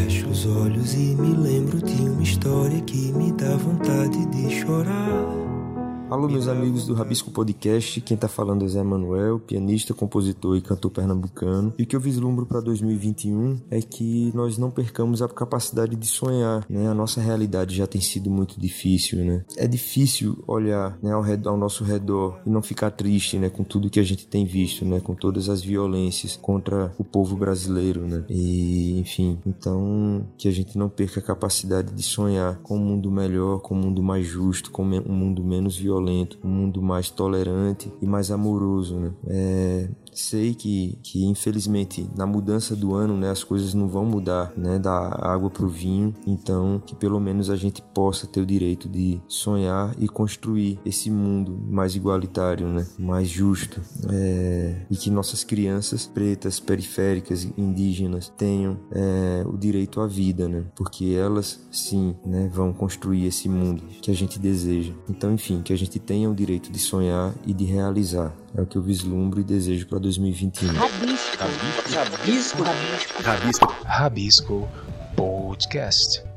fecho os olhos e me lembro de uma história que me dá vontade de chorar. Alô, meus amigos do Rabisco Podcast. Quem tá falando é Zé Manuel, pianista, compositor e cantor pernambucano. E o que eu vislumbro para 2021 é que nós não percamos a capacidade de sonhar, né? A nossa realidade já tem sido muito difícil, né? É difícil olhar né, ao, redor, ao nosso redor e não ficar triste, né? Com tudo que a gente tem visto, né? Com todas as violências contra o povo brasileiro, né? E, enfim, então que a gente não perca a capacidade de sonhar com um mundo melhor, com um mundo mais justo, com um mundo menos violento violento, um mundo mais tolerante e mais amoroso, né? É, sei que, que infelizmente na mudança do ano né, as coisas não vão mudar né, da água para o vinho. Então que pelo menos a gente possa ter o direito de sonhar e construir esse mundo mais igualitário né, mais justo. É, e que nossas crianças pretas periféricas indígenas tenham é, o direito à vida né, porque elas sim né, vão construir esse mundo que a gente deseja. Então enfim que a gente tenha o direito de sonhar e de realizar é o que eu vislumbro e desejo para 2021. Rabisco. Rabisco. Rabisco. Rabisco. Rabisco Podcast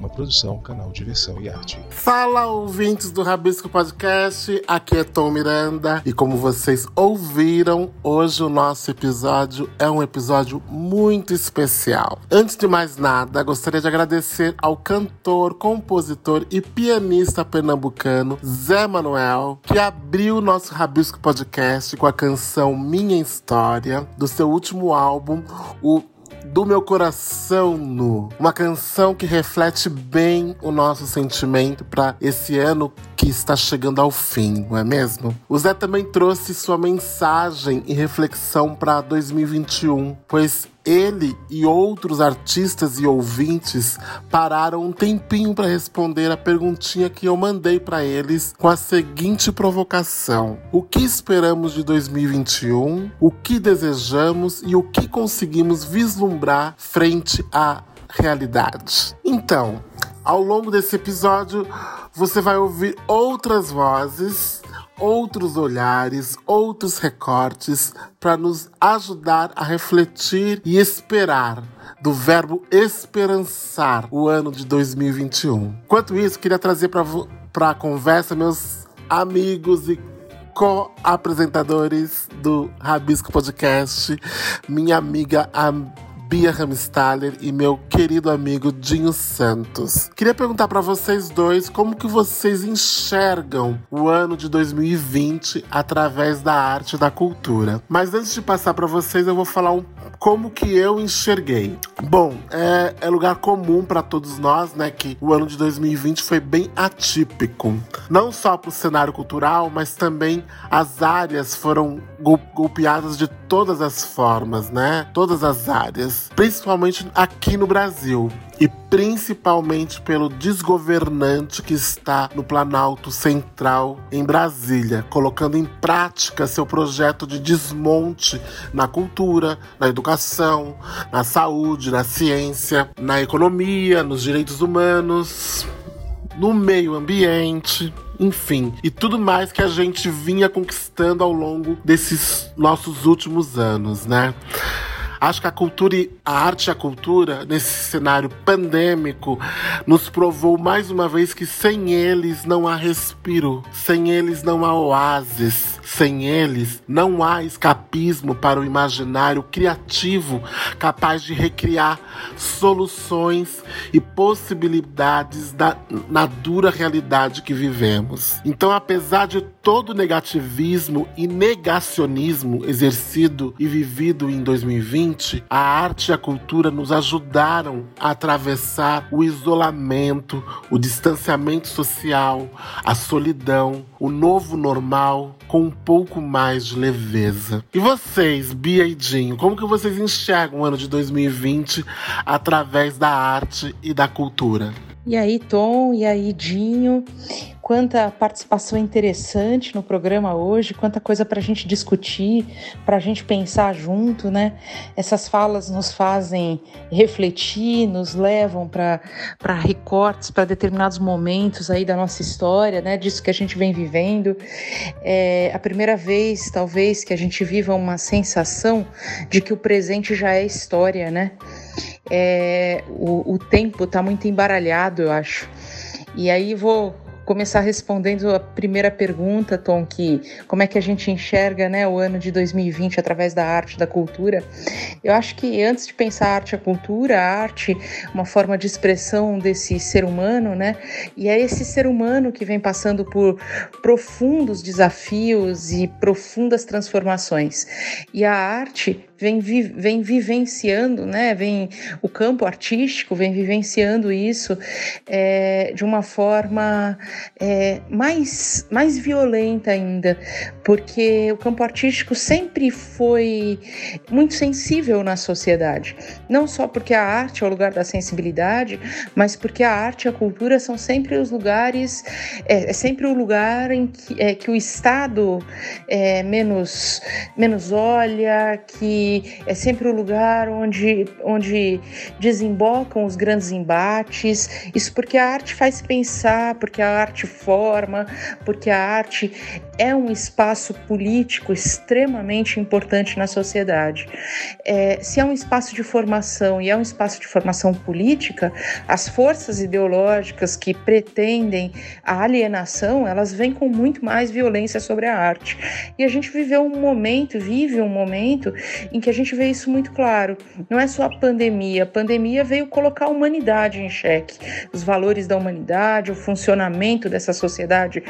uma produção, canal Diversão e Arte. Fala, ouvintes do Rabisco Podcast, aqui é Tom Miranda e como vocês ouviram, hoje o nosso episódio é um episódio muito especial. Antes de mais nada, gostaria de agradecer ao cantor, compositor e pianista pernambucano Zé Manuel, que abriu o nosso Rabisco Podcast com a canção Minha História, do seu último álbum, o do meu coração nu. Uma canção que reflete bem o nosso sentimento para esse ano que está chegando ao fim, não é mesmo? O Zé também trouxe sua mensagem e reflexão para 2021, pois ele e outros artistas e ouvintes pararam um tempinho para responder a perguntinha que eu mandei para eles com a seguinte provocação: O que esperamos de 2021? O que desejamos e o que conseguimos vislumbrar frente à realidade? Então, ao longo desse episódio, você vai ouvir outras vozes outros olhares, outros recortes para nos ajudar a refletir e esperar do verbo esperançar o ano de 2021. Enquanto isso, queria trazer para a conversa meus amigos e co-apresentadores do Rabisco Podcast, minha amiga Bia Ramstaller e meu querido amigo Dinho Santos. Queria perguntar para vocês dois como que vocês enxergam o ano de 2020 através da arte e da cultura. Mas antes de passar para vocês, eu vou falar um como que eu enxerguei. Bom, é, é lugar comum para todos nós, né, que o ano de 2020 foi bem atípico. Não só para o cenário cultural, mas também as áreas foram golpeadas de todas as formas, né? Todas as áreas, principalmente aqui no Brasil e principalmente pelo desgovernante que está no Planalto Central em Brasília, colocando em prática seu projeto de desmonte na cultura, na educação, na saúde, na ciência, na economia, nos direitos humanos, no meio ambiente enfim, e tudo mais que a gente vinha conquistando ao longo desses nossos últimos anos, né? Acho que a cultura e a arte e a cultura, nesse cenário pandêmico, nos provou mais uma vez que sem eles não há respiro, sem eles não há oásis, sem eles não há escapismo para o imaginário criativo capaz de recriar soluções e possibilidades da, na dura realidade que vivemos. Então, apesar de todo o negativismo e negacionismo exercido e vivido em 2020, a arte e a cultura nos ajudaram a atravessar o isolamento, o distanciamento social, a solidão, o novo normal com um pouco mais de leveza. E vocês, Bia e Dinho, como que vocês enxergam o ano de 2020 através da arte e da cultura? E aí, Tom, e aí, Dinho quanta participação interessante no programa hoje, quanta coisa para a gente discutir, para a gente pensar junto, né? Essas falas nos fazem refletir, nos levam para recortes, para determinados momentos aí da nossa história, né? Disso que a gente vem vivendo. É a primeira vez, talvez, que a gente viva uma sensação de que o presente já é história, né? É, o, o tempo está muito embaralhado, eu acho. E aí vou começar respondendo a primeira pergunta, Tom, que como é que a gente enxerga né, o ano de 2020 através da arte, da cultura. Eu acho que antes de pensar a arte a cultura, a arte uma forma de expressão desse ser humano, né? E é esse ser humano que vem passando por profundos desafios e profundas transformações. E a arte vem, vi, vem vivenciando, né? Vem o campo artístico vem vivenciando isso é, de uma forma é, mais, mais violenta ainda, porque o campo artístico sempre foi muito sensível na sociedade. Não só porque a arte é o lugar da sensibilidade, mas porque a arte e a cultura são sempre os lugares, é, é sempre o lugar em que, é, que o Estado é, menos, menos olha, que é sempre o lugar onde, onde desembocam os grandes embates. Isso porque a arte faz pensar, porque a arte forma, porque a arte é um espaço político extremamente importante na sociedade. É, se é um espaço de formação e é um espaço de formação política, as forças ideológicas que pretendem a alienação, elas vêm com muito mais violência sobre a arte. E a gente viveu um momento, vive um momento em que a gente vê isso muito claro. Não é só a pandemia. A pandemia veio colocar a humanidade em xeque, os valores da humanidade, o funcionamento dessa sociedade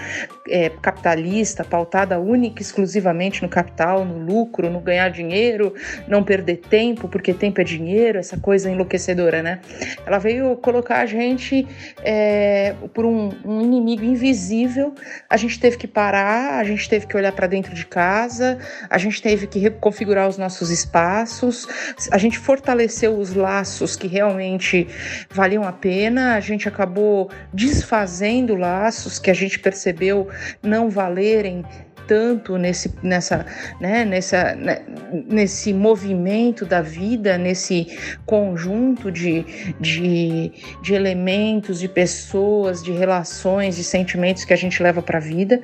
é, capitalista, pautada única e exclusivamente no capital, no lucro, no ganhar dinheiro, não perder tempo, porque tempo é dinheiro, essa coisa enlouquecedora, né? Ela veio colocar a gente é, por um, um inimigo invisível. A gente teve que parar, a gente teve que olhar para dentro de casa, a gente teve que reconfigurar os nossos espaços, a gente fortaleceu os laços que realmente valiam a pena, a gente acabou desfazendo laços que a gente percebeu não valerem think tanto nesse, nessa, né, nessa, né, nesse movimento da vida, nesse conjunto de, de, de elementos, de pessoas, de relações, de sentimentos que a gente leva para a vida.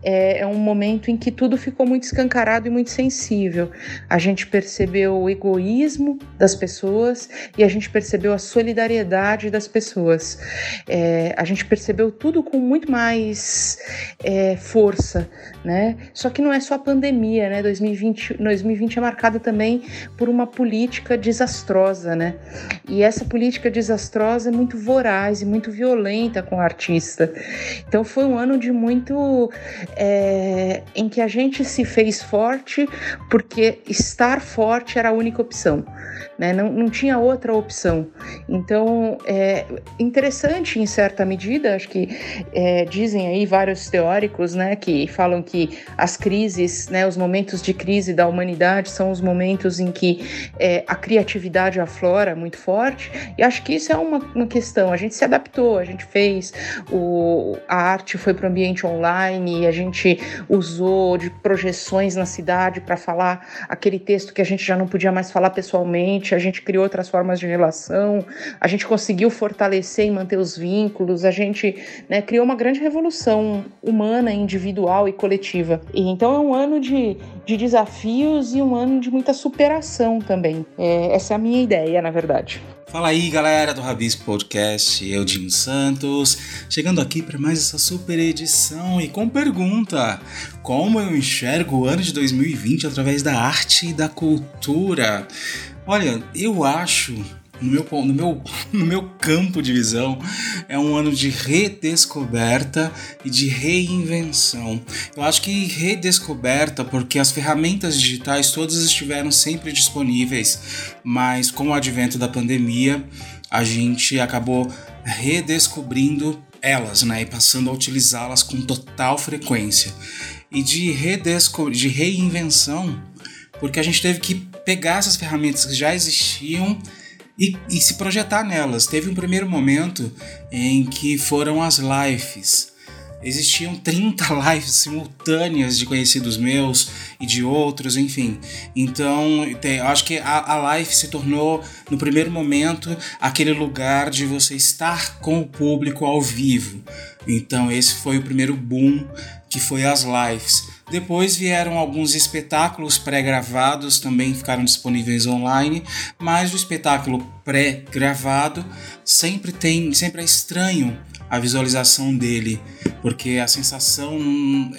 É, é um momento em que tudo ficou muito escancarado e muito sensível. A gente percebeu o egoísmo das pessoas e a gente percebeu a solidariedade das pessoas. É, a gente percebeu tudo com muito mais é, força, né? Só que não é só a pandemia, né? 2020, 2020 é marcado também por uma política desastrosa, né? E essa política desastrosa é muito voraz e muito violenta com o artista. Então foi um ano de muito é, em que a gente se fez forte porque estar forte era a única opção, né? Não, não tinha outra opção. Então é interessante em certa medida, acho que é, dizem aí vários teóricos, né, que falam que as crises, né, os momentos de crise da humanidade são os momentos em que é, a criatividade aflora muito forte. E acho que isso é uma, uma questão. A gente se adaptou, a gente fez, o, a arte foi para o ambiente online, a gente usou de projeções na cidade para falar aquele texto que a gente já não podia mais falar pessoalmente, a gente criou outras formas de relação, a gente conseguiu fortalecer e manter os vínculos, a gente né, criou uma grande revolução humana, individual e coletiva e então é um ano de, de desafios e um ano de muita superação também. É, essa é a minha ideia, na verdade. Fala aí, galera do Rabisco Podcast, eu, Dinho Santos, chegando aqui para mais essa super edição e com pergunta: Como eu enxergo o ano de 2020 através da arte e da cultura? Olha, eu acho no meu, no, meu, no meu campo de visão, é um ano de redescoberta e de reinvenção. Eu acho que redescoberta porque as ferramentas digitais todas estiveram sempre disponíveis, mas com o advento da pandemia, a gente acabou redescobrindo elas, né, e passando a utilizá-las com total frequência. E de, de reinvenção, porque a gente teve que pegar essas ferramentas que já existiam e, e se projetar nelas. Teve um primeiro momento em que foram as lives. Existiam 30 lives simultâneas de conhecidos meus e de outros, enfim. Então, eu acho que a, a live se tornou, no primeiro momento, aquele lugar de você estar com o público ao vivo. Então, esse foi o primeiro boom que foi as lives. Depois vieram alguns espetáculos pré-gravados, também ficaram disponíveis online, mas o espetáculo pré-gravado sempre tem, sempre é estranho a visualização dele, porque a sensação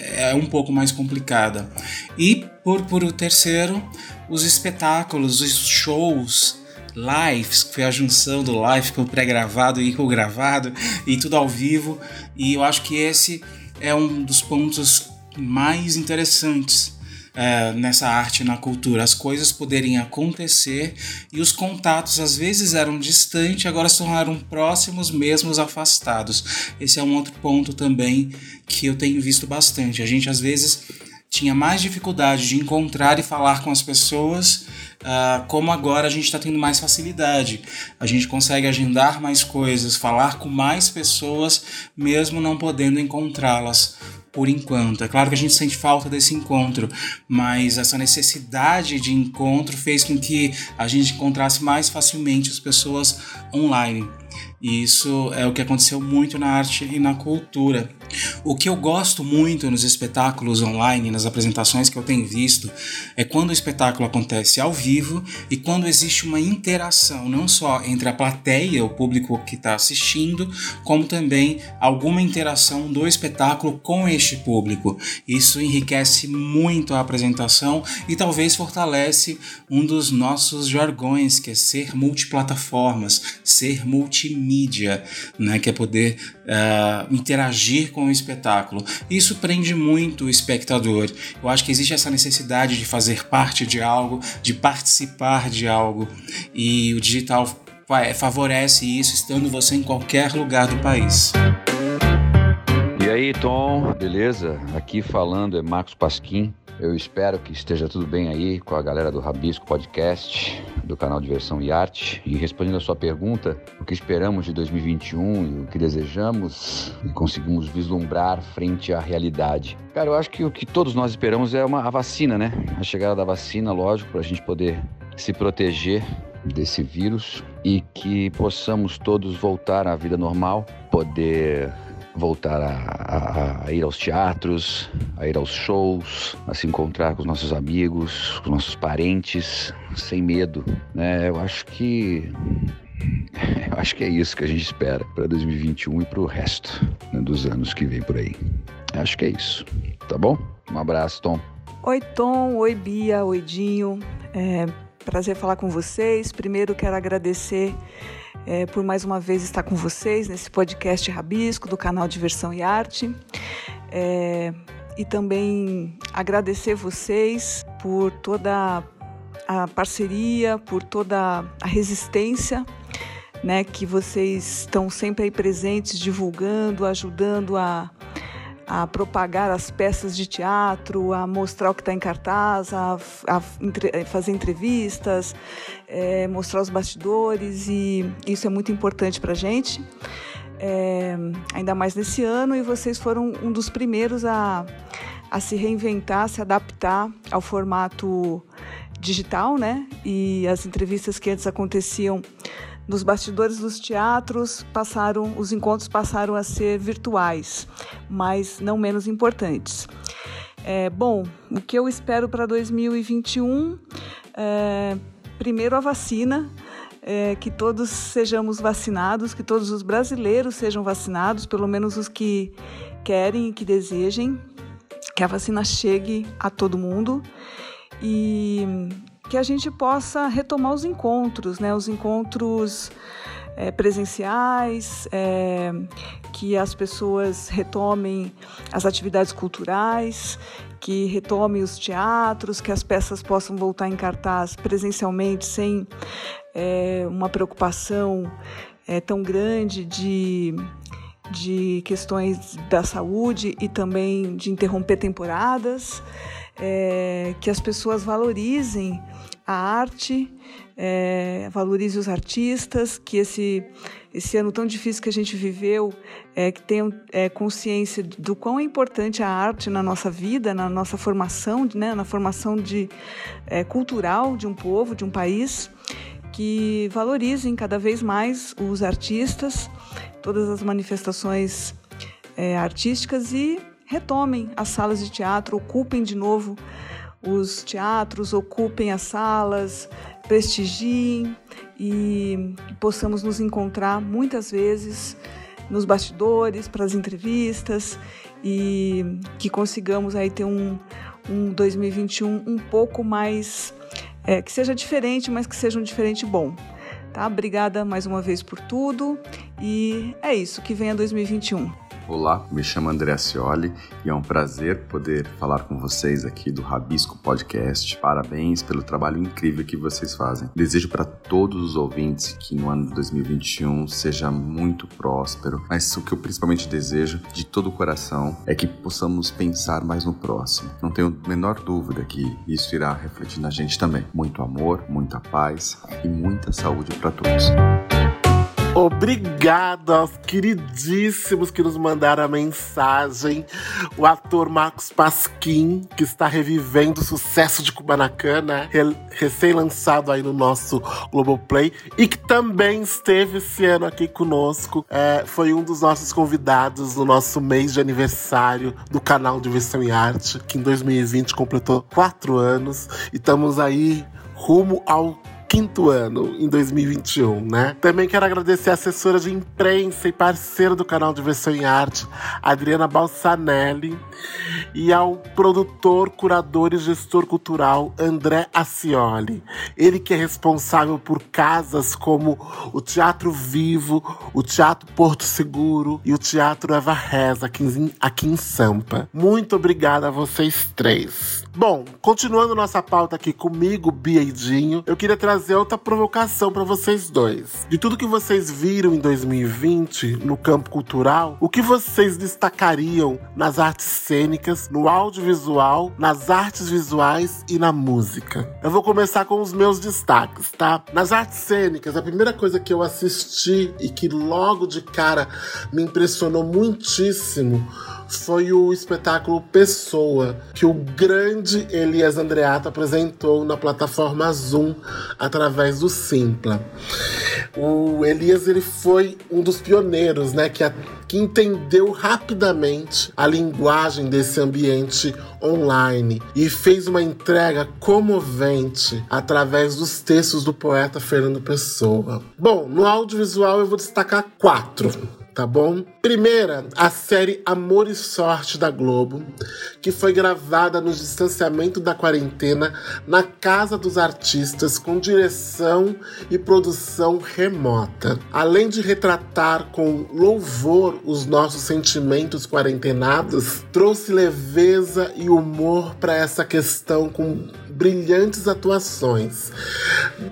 é um pouco mais complicada. E por, por o terceiro, os espetáculos, os shows lives, que foi a junção do live com o pré-gravado e com o gravado e tudo ao vivo. E eu acho que esse é um dos pontos mais interessantes é, nessa arte na cultura. As coisas poderem acontecer e os contatos às vezes eram distantes, agora se tornaram próximos, mesmo afastados. Esse é um outro ponto também que eu tenho visto bastante. A gente às vezes tinha mais dificuldade de encontrar e falar com as pessoas, uh, como agora a gente está tendo mais facilidade. A gente consegue agendar mais coisas, falar com mais pessoas, mesmo não podendo encontrá-las por enquanto. É claro que a gente sente falta desse encontro, mas essa necessidade de encontro fez com que a gente encontrasse mais facilmente as pessoas online. E isso é o que aconteceu muito na arte e na cultura. O que eu gosto muito nos espetáculos online, nas apresentações que eu tenho visto, é quando o espetáculo acontece ao vivo e quando existe uma interação, não só entre a plateia, o público que está assistindo, como também alguma interação do espetáculo com este público. Isso enriquece muito a apresentação e talvez fortalece um dos nossos jargões, que é ser multiplataformas, ser multimídia, né? que é poder uh, interagir com o espetáculo. Isso prende muito o espectador. Eu acho que existe essa necessidade de fazer parte de algo, de participar de algo, e o digital favorece isso, estando você em qualquer lugar do país. E aí, Tom, beleza? Aqui falando é Marcos Pasquim. Eu espero que esteja tudo bem aí com a galera do Rabisco Podcast, do canal Diversão e Arte. E respondendo a sua pergunta, o que esperamos de 2021 e o que desejamos e conseguimos vislumbrar frente à realidade. Cara, eu acho que o que todos nós esperamos é uma, a vacina, né? A chegada da vacina, lógico, para a gente poder se proteger desse vírus e que possamos todos voltar à vida normal, poder voltar a, a, a, ir aos teatros, a ir aos shows, a se encontrar com os nossos amigos, com os nossos parentes, sem medo. Né? Eu acho que eu acho que é isso que a gente espera para 2021 e para o resto né, dos anos que vem por aí. Acho que é isso. Tá bom? Um abraço, Tom. Oi, Tom. Oi, Bia. Oi, Dinho. É prazer falar com vocês. Primeiro, quero agradecer é, por mais uma vez estar com vocês nesse podcast Rabisco do canal Diversão e Arte. É, e também agradecer vocês por toda a parceria, por toda a resistência né, que vocês estão sempre aí presentes, divulgando, ajudando a a propagar as peças de teatro, a mostrar o que está em cartaz, a, a entre, fazer entrevistas, é, mostrar os bastidores e isso é muito importante para a gente, é, ainda mais nesse ano e vocês foram um dos primeiros a, a se reinventar, se adaptar ao formato digital, né? E as entrevistas que antes aconteciam nos bastidores dos teatros passaram, os encontros passaram a ser virtuais, mas não menos importantes. É, bom, o que eu espero para 2021 é, primeiro a vacina, é, que todos sejamos vacinados, que todos os brasileiros sejam vacinados, pelo menos os que querem e que desejem, que a vacina chegue a todo mundo e que a gente possa retomar os encontros, né? Os encontros é, presenciais, é, que as pessoas retomem as atividades culturais, que retomem os teatros, que as peças possam voltar em cartaz presencialmente sem é, uma preocupação é, tão grande de de questões da saúde e também de interromper temporadas, é, que as pessoas valorizem a arte, é, valorize os artistas, que esse, esse ano tão difícil que a gente viveu, é, que tenham é, consciência do quão é importante a arte na nossa vida, na nossa formação, né, na formação de, é, cultural de um povo, de um país, que valorizem cada vez mais os artistas, todas as manifestações é, artísticas e retomem as salas de teatro, ocupem de novo os teatros, ocupem as salas, prestigiem e possamos nos encontrar muitas vezes nos bastidores, para as entrevistas e que consigamos aí ter um, um 2021 um pouco mais é, que seja diferente, mas que seja um diferente bom. Tá? Obrigada mais uma vez por tudo e é isso, que venha 2021. Olá, me chamo André Cioli e é um prazer poder falar com vocês aqui do Rabisco Podcast. Parabéns pelo trabalho incrível que vocês fazem. Desejo para todos os ouvintes que no ano de 2021 seja muito próspero, mas o que eu principalmente desejo de todo o coração é que possamos pensar mais no próximo. Não tenho a menor dúvida que isso irá refletir na gente também. Muito amor, muita paz e muita saúde para todos. Obrigado aos queridíssimos que nos mandaram a mensagem. O ator Marcos Pasquim, que está revivendo o sucesso de Kubanacan, né? Recém-lançado aí no nosso Globoplay. E que também esteve esse ano aqui conosco. É, foi um dos nossos convidados no nosso mês de aniversário do canal Diversão e Arte, que em 2020 completou quatro anos. E estamos aí rumo ao quinto ano em 2021, né? Também quero agradecer a assessora de imprensa e parceira do canal Diversão em Arte, Adriana Balsanelli, e ao produtor, curador e gestor cultural André Acioli. Ele que é responsável por casas como o Teatro Vivo, o Teatro Porto Seguro e o Teatro Eva Reza aqui em, aqui em Sampa. Muito obrigada a vocês três. Bom, continuando nossa pauta aqui comigo, Bia e Dinho, eu queria trazer outra provocação para vocês dois. De tudo que vocês viram em 2020 no campo cultural, o que vocês destacariam nas artes cênicas, no audiovisual, nas artes visuais e na música? Eu vou começar com os meus destaques, tá? Nas artes cênicas, a primeira coisa que eu assisti e que logo de cara me impressionou muitíssimo foi o espetáculo Pessoa, que o grande Elias Andreato apresentou na plataforma Zoom através do Simpla. O Elias ele foi um dos pioneiros, né, que, a, que entendeu rapidamente a linguagem desse ambiente online e fez uma entrega comovente através dos textos do poeta Fernando Pessoa. Bom, no audiovisual eu vou destacar quatro tá bom? Primeira, a série Amor e Sorte da Globo, que foi gravada no distanciamento da quarentena na casa dos artistas com direção e produção remota. Além de retratar com louvor os nossos sentimentos quarentenados, trouxe leveza e humor para essa questão com brilhantes atuações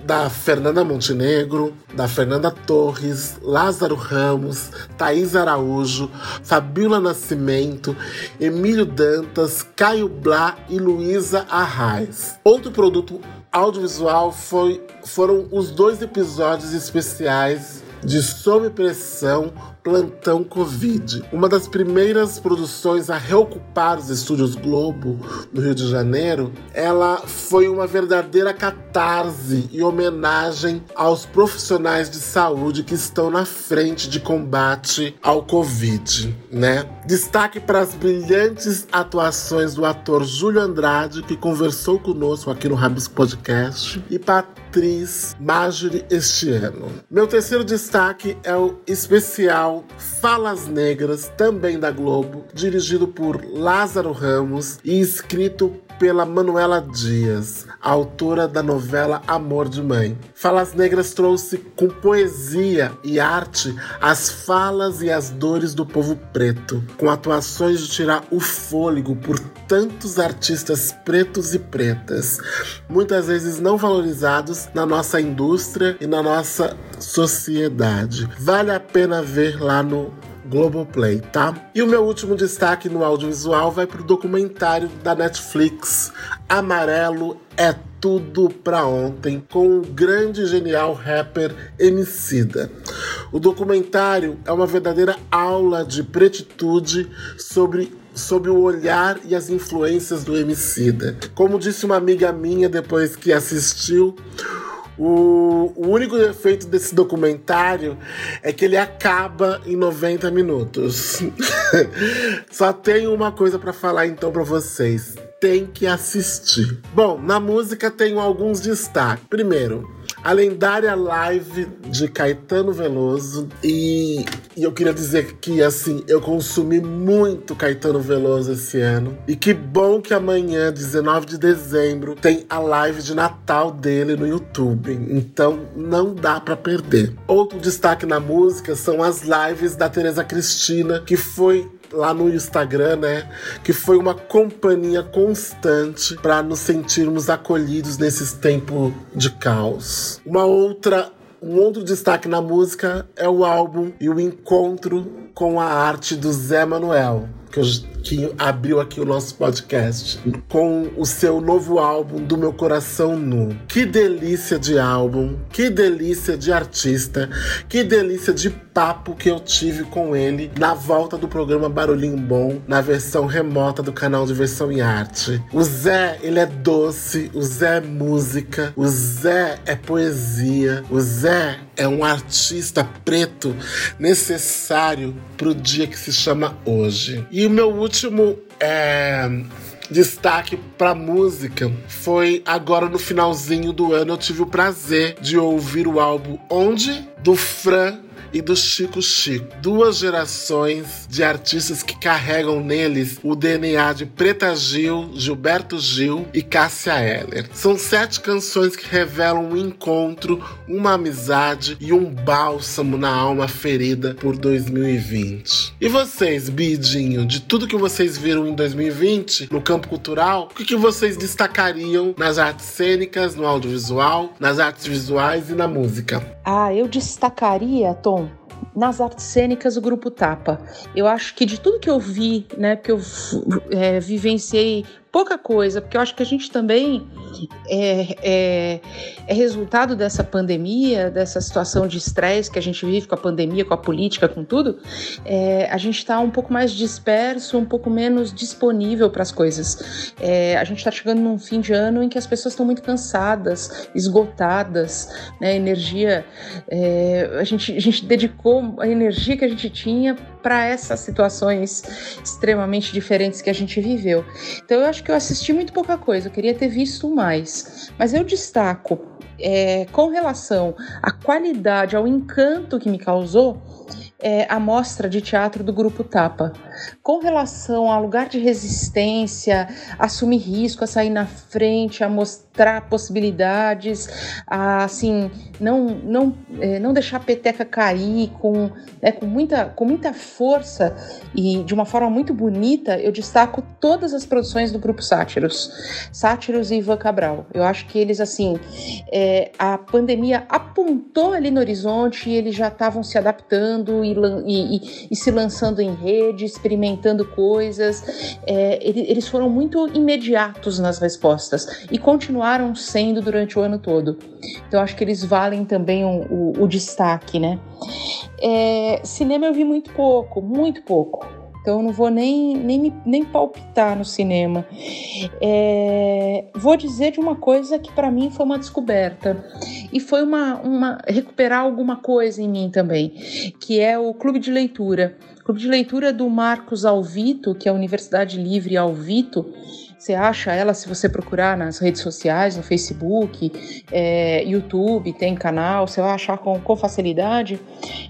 da Fernanda Montenegro, da Fernanda Torres, Lázaro Ramos, Thaís Araújo, Fabíola Nascimento, Emílio Dantas, Caio Blá e Luísa Arraes. Outro produto audiovisual foi, foram os dois episódios especiais de Sob Pressão Plantão Covid, uma das primeiras produções a reocupar os estúdios Globo no Rio de Janeiro, ela foi uma verdadeira catarse e homenagem aos profissionais de saúde que estão na frente de combate ao Covid, né? Destaque para as brilhantes atuações do ator Júlio Andrade, que conversou conosco aqui no Rabisco Podcast, e para atriz Marjorie este ano. Meu terceiro destaque é o especial Falas Negras, também da Globo, dirigido por Lázaro Ramos e escrito pela Manuela Dias, autora da novela Amor de Mãe. Falas Negras trouxe com poesia e arte as falas e as dores do povo preto, com atuações de tirar o fôlego por tantos artistas pretos e pretas, muitas vezes não valorizados na nossa indústria e na nossa sociedade. Vale a pena ver lá no Globoplay, tá? E o meu último destaque no audiovisual vai pro documentário da Netflix, Amarelo é tudo pra ontem, com o grande genial rapper Emicida. O documentário é uma verdadeira aula de pretitude sobre sobre o olhar e as influências do Emicida. Como disse uma amiga minha depois que assistiu, O, o único defeito desse documentário é que ele acaba em 90 minutos. Só tenho uma coisa para falar então para vocês tem que assistir. Bom, na música tenho alguns destaques. Primeiro, a lendária live de Caetano Veloso. E, e, eu queria dizer que, assim, eu consumi muito Caetano Veloso esse ano. E que bom que amanhã, 19 de dezembro, tem a live de Natal dele no YouTube. Então não dá para perder. Outro destaque na música são as lives da Teresa Cristina, que foi lá no Instagram, né? Que foi uma companhia constante para nos sentirmos acolhidos nesses tempos de caos. Uma outra um outro destaque na música é o álbum e o encontro com a arte do Zé Manuel, que eu que abriu aqui o nosso podcast com o seu novo álbum Do Meu Coração Nu. Que delícia de álbum, que delícia de artista, que delícia de papo que eu tive com ele na volta do programa Barulhinho Bom, na versão remota do canal de Versão e Arte. O Zé, ele é doce, o Zé é música, o Zé é poesia, o Zé é um artista preto necessário pro dia que se chama hoje. E o meu último é, destaque para música foi agora no finalzinho do ano eu tive o prazer de ouvir o álbum Onde do Fran e do Chico Chico. Duas gerações de artistas que carregam neles o DNA de Preta Gil, Gilberto Gil e Cássia Eller. São sete canções que revelam um encontro, uma amizade e um bálsamo na alma ferida por 2020. E vocês, Bidinho, de tudo que vocês viram em 2020 no campo cultural, o que, que vocês destacariam nas artes cênicas, no audiovisual, nas artes visuais e na música? Ah, eu destacaria, Tom, nas artes cênicas o grupo Tapa. Eu acho que de tudo que eu vi, né, que eu é, vivenciei pouca coisa, porque eu acho que a gente também é, é, é resultado dessa pandemia, dessa situação de estresse que a gente vive com a pandemia, com a política, com tudo. É, a gente está um pouco mais disperso, um pouco menos disponível para as coisas. É, a gente está chegando num fim de ano em que as pessoas estão muito cansadas, esgotadas, né? Energia. É, a, gente, a gente dedicou a energia que a gente tinha para essas situações extremamente diferentes que a gente viveu. Então eu acho que eu assisti muito pouca coisa, eu queria ter visto mais. Mas eu destaco, é, com relação à qualidade, ao encanto que me causou, é, a mostra de teatro do Grupo Tapa. Com relação ao lugar de resistência, assumir risco, a sair na frente, a mostrar possibilidades, a assim, não, não, é, não deixar a peteca cair com, né, com, muita, com muita força e de uma forma muito bonita, eu destaco todas as produções do Grupo Sátiros. Sátiros e Ivan Cabral. Eu acho que eles, assim, é, a pandemia apontou ali no horizonte e eles já estavam se adaptando e, e, e, se lançando em rede, experimentando coisas. É, eles foram muito imediatos nas respostas e continuaram sendo durante o ano todo. Então acho que eles valem também o, o, o destaque, né? É, cinema eu vi muito pouco, muito pouco. Então eu não vou nem, nem, nem palpitar no cinema. É, vou dizer de uma coisa que para mim foi uma descoberta e foi uma, uma recuperar alguma coisa em mim também, que é o clube de leitura. Clube de leitura do Marcos Alvito, que é a Universidade Livre Alvito, você acha ela se você procurar nas redes sociais, no Facebook, é, YouTube, tem canal, você vai achar com, com facilidade.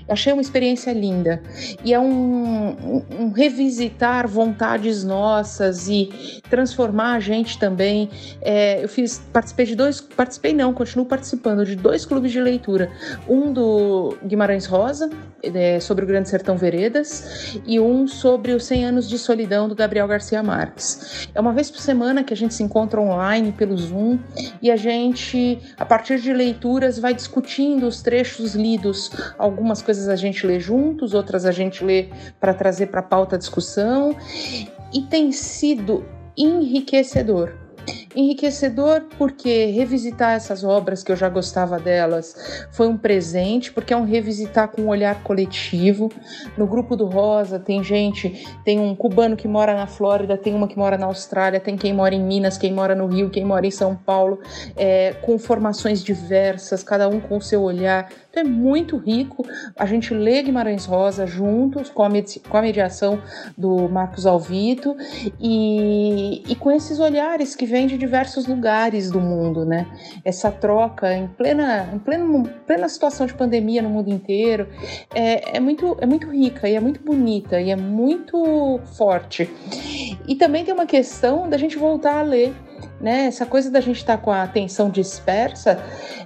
Achei uma experiência linda. E é um, um, um revisitar vontades nossas e transformar a gente também. É, eu fiz, participei de dois, participei não, continuo participando de dois clubes de leitura. Um do Guimarães Rosa, é, sobre o Grande Sertão Veredas, e um sobre os 100 anos de solidão do Gabriel Garcia Marques. É uma vez por semana que a gente se encontra online pelo Zoom e a gente, a partir de leituras, vai discutindo os trechos lidos. Algumas coisas a gente lê juntos, outras a gente lê para trazer para a pauta a discussão e tem sido enriquecedor. Enriquecedor porque revisitar essas obras que eu já gostava delas foi um presente, porque é um revisitar com um olhar coletivo. No grupo do Rosa tem gente, tem um cubano que mora na Flórida, tem uma que mora na Austrália, tem quem mora em Minas, quem mora no Rio, quem mora em São Paulo, é, com formações diversas, cada um com o seu olhar. Então é muito rico. A gente lê Guimarães Rosa juntos com a, com a mediação do Marcos Alvito e, e com esses olhares que vêm de diversos lugares do mundo, né? Essa troca em plena, em plena, plena situação de pandemia no mundo inteiro é, é, muito, é muito rica e é muito bonita e é muito forte. E também tem uma questão da gente voltar a ler né? Essa coisa da gente estar tá com a atenção dispersa,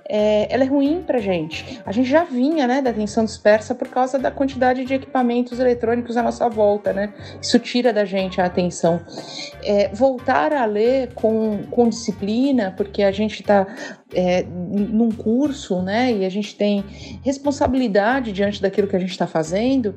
é, ela é ruim para gente. A gente já vinha, né, da atenção dispersa por causa da quantidade de equipamentos eletrônicos à nossa volta, né? Isso tira da gente a atenção. É, voltar a ler com, com disciplina, porque a gente está é, num curso, né? E a gente tem responsabilidade diante daquilo que a gente está fazendo,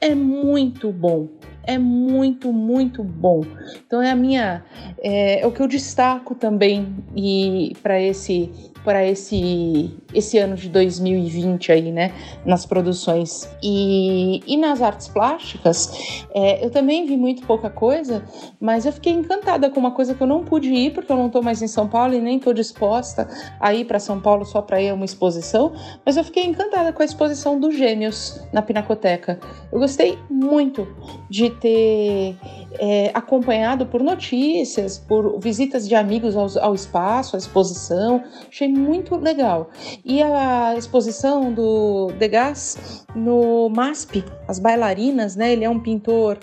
é muito bom é muito, muito bom. Então é a minha, é, é o que eu destaco também e para esse para esse, esse ano de 2020 aí, né, nas produções. E, e nas artes plásticas, é, eu também vi muito pouca coisa, mas eu fiquei encantada com uma coisa que eu não pude ir, porque eu não estou mais em São Paulo e nem estou disposta a ir para São Paulo só para ir a uma exposição, mas eu fiquei encantada com a exposição dos Gêmeos na Pinacoteca. Eu gostei muito de ter é, acompanhado por notícias, por visitas de amigos ao, ao espaço, à exposição. Achei muito legal. E a exposição do Degas no MASP, as bailarinas, né? Ele é um pintor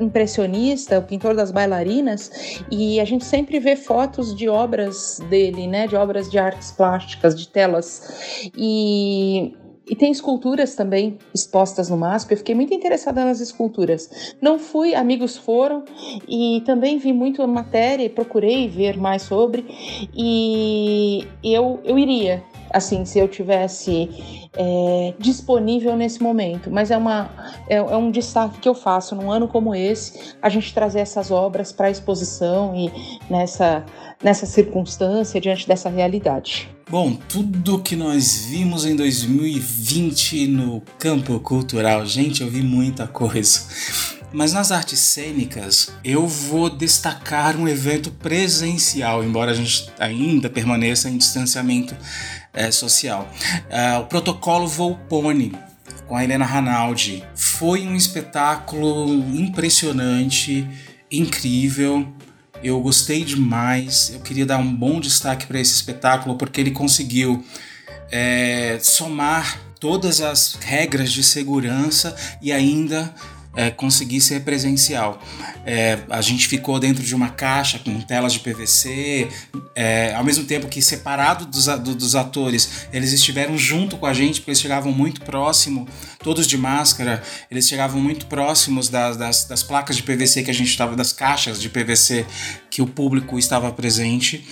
impressionista, o pintor das bailarinas, e a gente sempre vê fotos de obras dele, né? De obras de artes plásticas, de telas. E e tem esculturas também expostas no MASP. Eu fiquei muito interessada nas esculturas. Não fui, amigos foram, e também vi muito matéria e procurei ver mais sobre. E eu, eu iria, assim, se eu tivesse é, disponível nesse momento. Mas é, uma, é, é, um destaque que eu faço num ano como esse, a gente trazer essas obras para a exposição e nessa, nessa circunstância, diante dessa realidade. Bom, tudo que nós vimos em 2020 no campo cultural, gente, eu vi muita coisa. Mas nas artes cênicas, eu vou destacar um evento presencial, embora a gente ainda permaneça em distanciamento é, social. É, o protocolo Volpone, com a Helena Ranaldi, foi um espetáculo impressionante, incrível. Eu gostei demais. Eu queria dar um bom destaque para esse espetáculo porque ele conseguiu é, somar todas as regras de segurança e ainda é, conseguir ser presencial. É, a gente ficou dentro de uma caixa com telas de PVC, é, ao mesmo tempo que separado dos, do, dos atores, eles estiveram junto com a gente, porque eles chegavam muito próximo, todos de máscara, eles chegavam muito próximos das, das, das placas de PVC que a gente estava, das caixas de PVC que o público estava presente.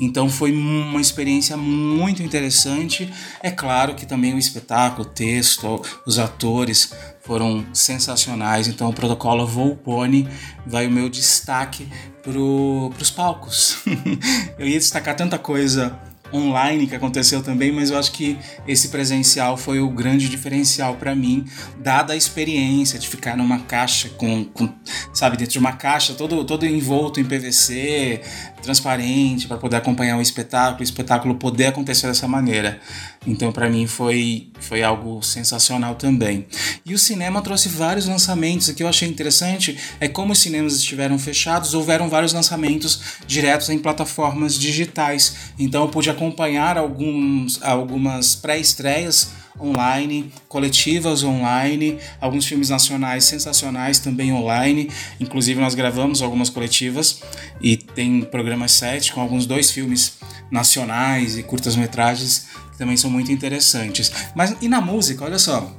Então foi uma experiência muito interessante. É claro que também o espetáculo, o texto, os atores foram sensacionais. Então, o protocolo Volpone vai o meu destaque para os palcos. eu ia destacar tanta coisa online que aconteceu também, mas eu acho que esse presencial foi o grande diferencial para mim, dada a experiência de ficar numa caixa com, com, sabe, dentro de uma caixa todo todo envolto em PVC, transparente para poder acompanhar o espetáculo, o espetáculo poder acontecer dessa maneira. Então, para mim foi foi algo sensacional também. E o cinema trouxe vários lançamentos. O que eu achei interessante é como os cinemas estiveram fechados, houveram vários lançamentos diretos em plataformas digitais. Então, eu pude acompanhar alguns algumas pré-estreias online, coletivas online, alguns filmes nacionais sensacionais também online. Inclusive nós gravamos algumas coletivas e tem programas set com alguns dois filmes nacionais e curtas-metragens que também são muito interessantes. Mas e na música, olha só,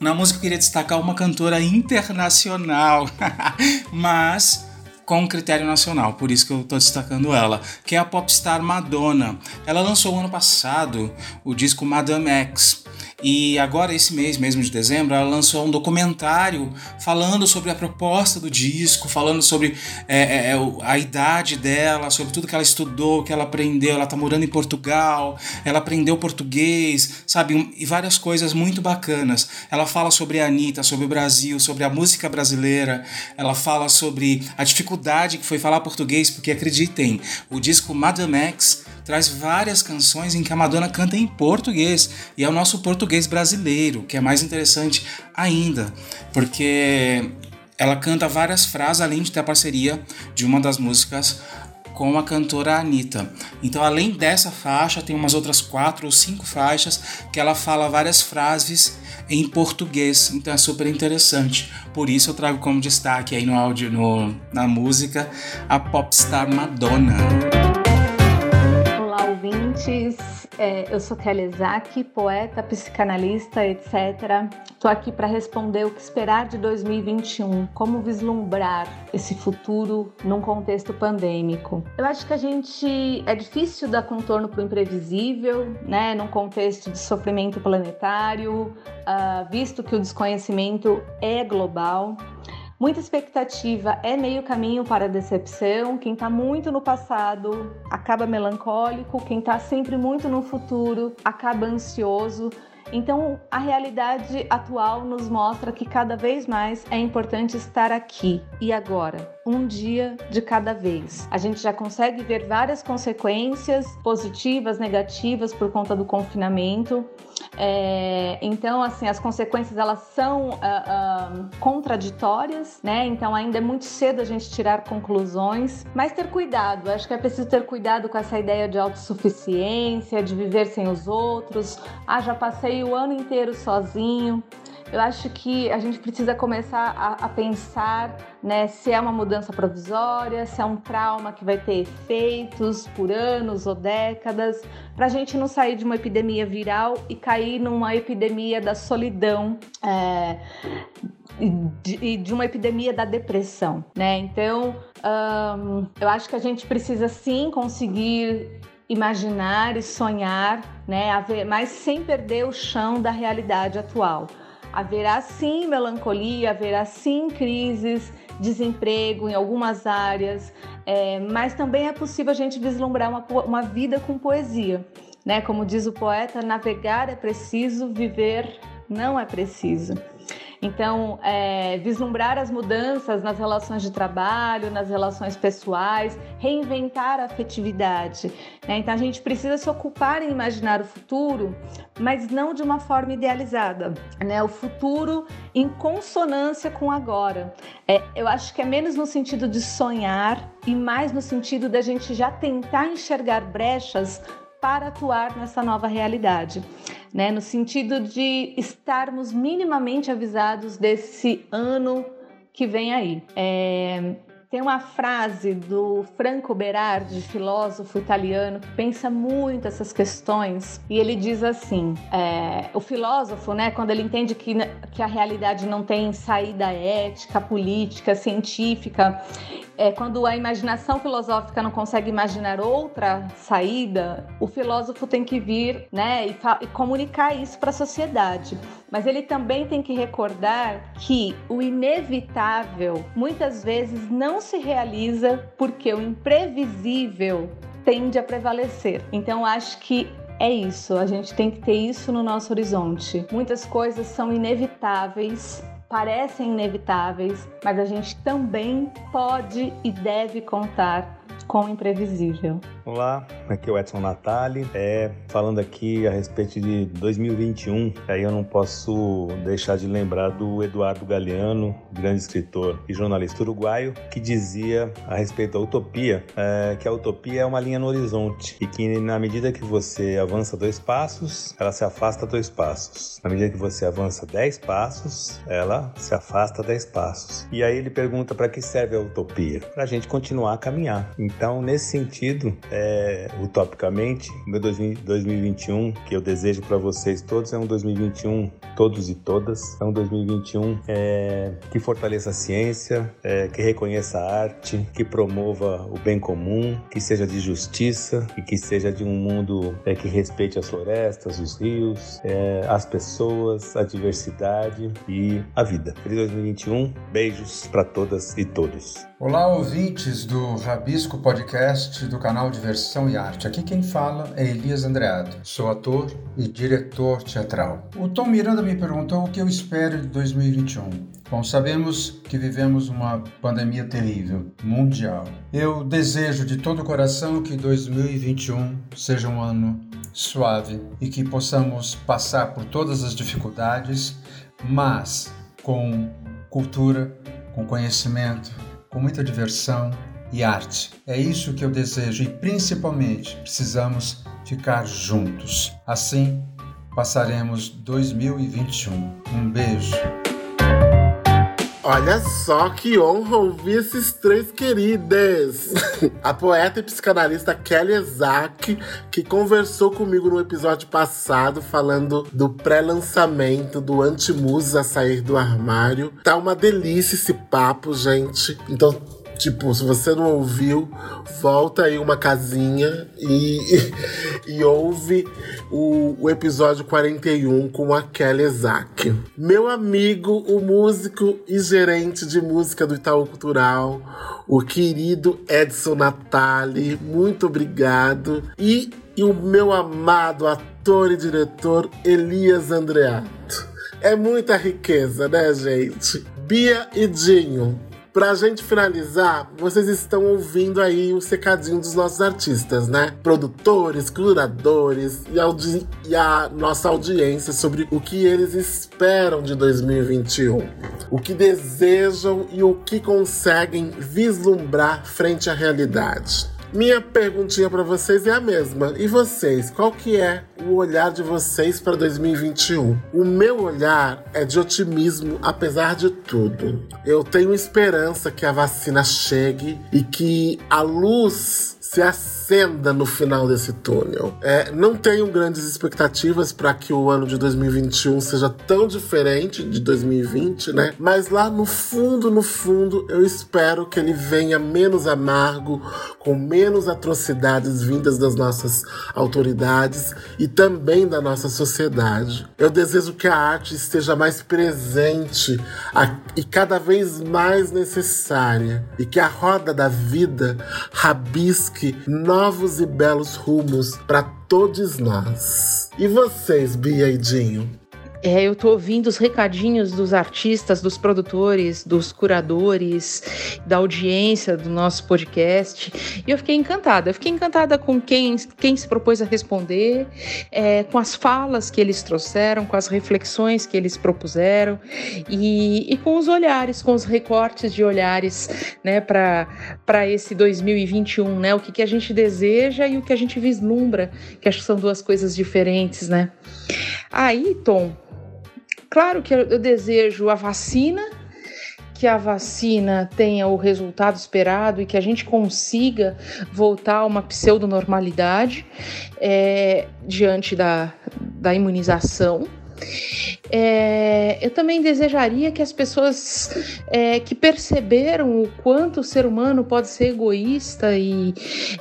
na música eu queria destacar uma cantora internacional, mas com critério nacional, por isso que eu estou destacando ela, que é a popstar Madonna. Ela lançou ano passado o disco Madame X, E agora, esse mês mesmo de dezembro, ela lançou um documentário falando sobre a proposta do disco, falando sobre é, é, é a idade dela, sobre tudo que ela estudou, que ela aprendeu. Ela tá morando em Portugal, ela aprendeu português, sabe? E várias coisas muito bacanas. Ela fala sobre a Anitta, sobre o Brasil, sobre a música brasileira. Ela fala sobre a dificuldade que foi falar português, porque acreditem, o disco Madame X traz várias canções em que a Madonna canta em português e é o nosso português brasileiro, que é mais interessante ainda, porque ela canta várias frases além de ter a parceria de uma das músicas com a cantora Anitta. Então, além dessa faixa, tem umas outras quatro ou cinco faixas que ela fala várias frases em português. Então é super interessante. Por isso eu trago como destaque aí no áudio, no, na música, a popstar Madonna ouvintes. É, eu sou Kelly Zaki, poeta, psicanalista, etc. Estou aqui para responder o que esperar de 2021, como vislumbrar esse futuro num contexto pandêmico. Eu acho que a gente é difícil dar contorno para o imprevisível, né, num contexto de sofrimento planetário, uh, visto que o desconhecimento é global. Muita expectativa é meio caminho para a decepção. Quem está muito no passado acaba melancólico, quem está sempre muito no futuro acaba ansioso. Então, a realidade atual nos mostra que cada vez mais é importante estar aqui e agora, um dia de cada vez. A gente já consegue ver várias consequências positivas, negativas por conta do confinamento. É, então, assim, as consequências elas são uh, uh, contraditórias, né? Então, ainda é muito cedo a gente tirar conclusões, mas ter cuidado. Acho que é preciso ter cuidado com essa ideia de autossuficiência, de viver sem os outros. Ah, já passei o ano inteiro sozinho. Eu acho que a gente precisa começar a, a, pensar né, se é uma mudança provisória, se é um trauma que vai ter efeitos por anos ou décadas, para a gente não sair de uma epidemia viral e cair numa epidemia da solidão. É, e de uma epidemia da depressão, né? Então, eu acho que a gente precisa sim conseguir imaginar e sonhar, né? Mas sem perder o chão da realidade atual. Haverá sim melancolia, haverá sim crises, desemprego em algumas áreas, é, mas também é possível a gente vislumbrar uma, uma vida com poesia. Né? Como diz o poeta, navegar é preciso, viver não é preciso. Então, é, vislumbrar as mudanças nas relações de trabalho, nas relações pessoais, reinventar a afetividade. Né? Então, a gente precisa se ocupar em imaginar o futuro, mas não de uma forma idealizada. Né? O futuro em consonância com agora. É, eu acho que é menos no sentido de sonhar e mais no sentido da gente já tentar enxergar brechas para atuar nessa nova realidade, né? No sentido de estarmos minimamente avisados desse ano que vem aí. É, tem uma frase do Franco Berardi, filósofo italiano, que pensa muito essas questões, e ele diz assim: é, o filósofo, né, quando ele entende que, que a realidade não tem saída ética, política, científica, é, quando a imaginação filosófica não consegue imaginar outra saída, o filósofo tem que vir né, e, e comunicar isso para a sociedade. Mas ele também tem que recordar que o inevitável muitas vezes não se realiza porque o imprevisível tende a prevalecer. Então acho que é isso, a gente tem que ter isso no nosso horizonte. Muitas coisas são inevitáveis parecem inevitáveis, mas a gente também pode e deve contar com imprevisível. Olá, aqui é o Edson Natali, é, falando aqui a respeito de 2021, aí eu não posso deixar de lembrar do Eduardo Galeano, grande escritor e jornalista uruguaio, que dizia a respeito da utopia, é, que a utopia é uma linha no horizonte e que na medida que você avança dois passos, ela se afasta dois passos. Na medida que você avança dez passos, ela se afasta dez passos. E aí ele pergunta para que serve a utopia? Para a gente continuar a caminhar. Então, nesse sentido, é, utopicamente, o meu 2021 que eu desejo para vocês todos é um 2021, todos e todas, é um 2021 é, que fortaleça a ciência, é, que reconheça a arte, que promova o bem comum, que seja de justiça e que seja de um mundo é, que respeite as florestas, os rios, é, as pessoas, a diversidade e a vida. Feliz 2021, beijos para todas e todos. Olá, ouvintes do Rabisco Podcast do canal Diversão e Arte. Aqui quem fala é Elias Andreado. Sou ator e diretor teatral. O Tom Miranda me perguntou o que eu espero de 2021. Bom, sabemos que vivemos uma pandemia terrível, mundial. Eu desejo de todo o coração que 2021 seja um ano suave e que possamos passar por todas as dificuldades, mas com cultura, com conhecimento, com muita diversão e arte. É isso que eu desejo e principalmente precisamos ficar juntos. Assim passaremos 2021. Um beijo. Olha só que honra ouvir esses três queridas. A poeta e psicanalista Kelly Isaac, que conversou comigo no episódio passado falando do pré-lançamento do Antimusa sair do armário. Tá uma delícia esse papo, gente. Então Tipo, se você não ouviu, volta aí uma casinha e, e, e ouve o, o, episódio 41 com a Kelly Isaac. Meu amigo, o músico e gerente de música do Itaú Cultural, o querido Edson Natali, muito obrigado. E, e o meu amado ator e diretor Elias Andreato. É muita riqueza, né, gente? Bia e Dinho, Pra gente finalizar, vocês estão ouvindo aí o secadinho dos nossos artistas, né? Produtores, curadores e, e a nossa audiência sobre o que eles esperam de 2021. O que desejam e o que conseguem vislumbrar frente à realidade. Minha perguntinha para vocês é a mesma. E vocês, qual que é o olhar de vocês para 2021? O meu olhar é de otimismo, apesar de tudo. Eu tenho esperança que a vacina chegue e que a luz se acenda no final desse túnel. É, não tenho grandes expectativas para que o ano de 2021 seja tão diferente de 2020, né? Mas lá no fundo, no fundo, eu espero que ele venha menos amargo, com menos atrocidades vindas das nossas autoridades e também da nossa sociedade. Eu desejo que a arte esteja mais presente e cada vez mais necessária e que a roda da vida rabisque novos e belos rumos para todos nós. E vocês, Bia e Dinho? É, eu tô ouvindo os recadinhos dos artistas, dos produtores, dos curadores, da audiência do nosso podcast. E eu fiquei encantada. Eu fiquei encantada com quem, quem se propôs a responder, é, com as falas que eles trouxeram, com as reflexões que eles propuseram e, e com os olhares, com os recortes de olhares né, para esse 2021, né? O que, que a gente deseja e o que a gente vislumbra, que acho que são duas coisas diferentes, né? Aí, Tom, Claro que eu desejo a vacina, que a vacina tenha o resultado esperado e que a gente consiga voltar a uma pseudonormalidade é, diante da, da imunização. É, eu também desejaria que as pessoas é, que perceberam o quanto o ser humano pode ser egoísta e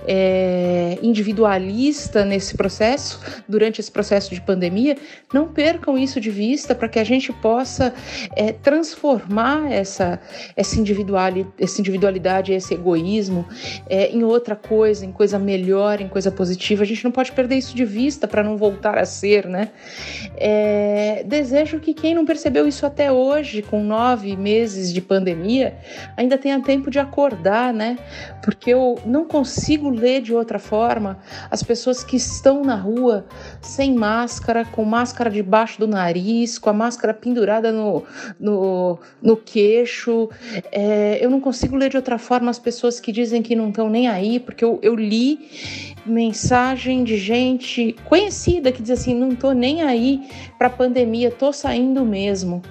é, individualista nesse processo, durante esse processo de pandemia, não percam isso de vista para que a gente possa é, transformar essa, essa, individuali, essa individualidade, esse egoísmo é, em outra coisa, em coisa melhor, em coisa positiva. A gente não pode perder isso de vista para não voltar a ser, né? É, desejo desejo que quem não percebeu isso até hoje, com nove meses de pandemia, ainda tenha tempo de acordar, né? Porque eu não consigo ler de outra forma as pessoas que estão na rua sem máscara, com máscara debaixo do nariz, com a máscara pendurada no, no, no queixo. É, eu não consigo ler de outra forma as pessoas que dizem que não estão nem aí, porque eu, eu li mensagem de gente conhecida que diz assim: não tô nem aí para pandemia, tô saindo mesmo.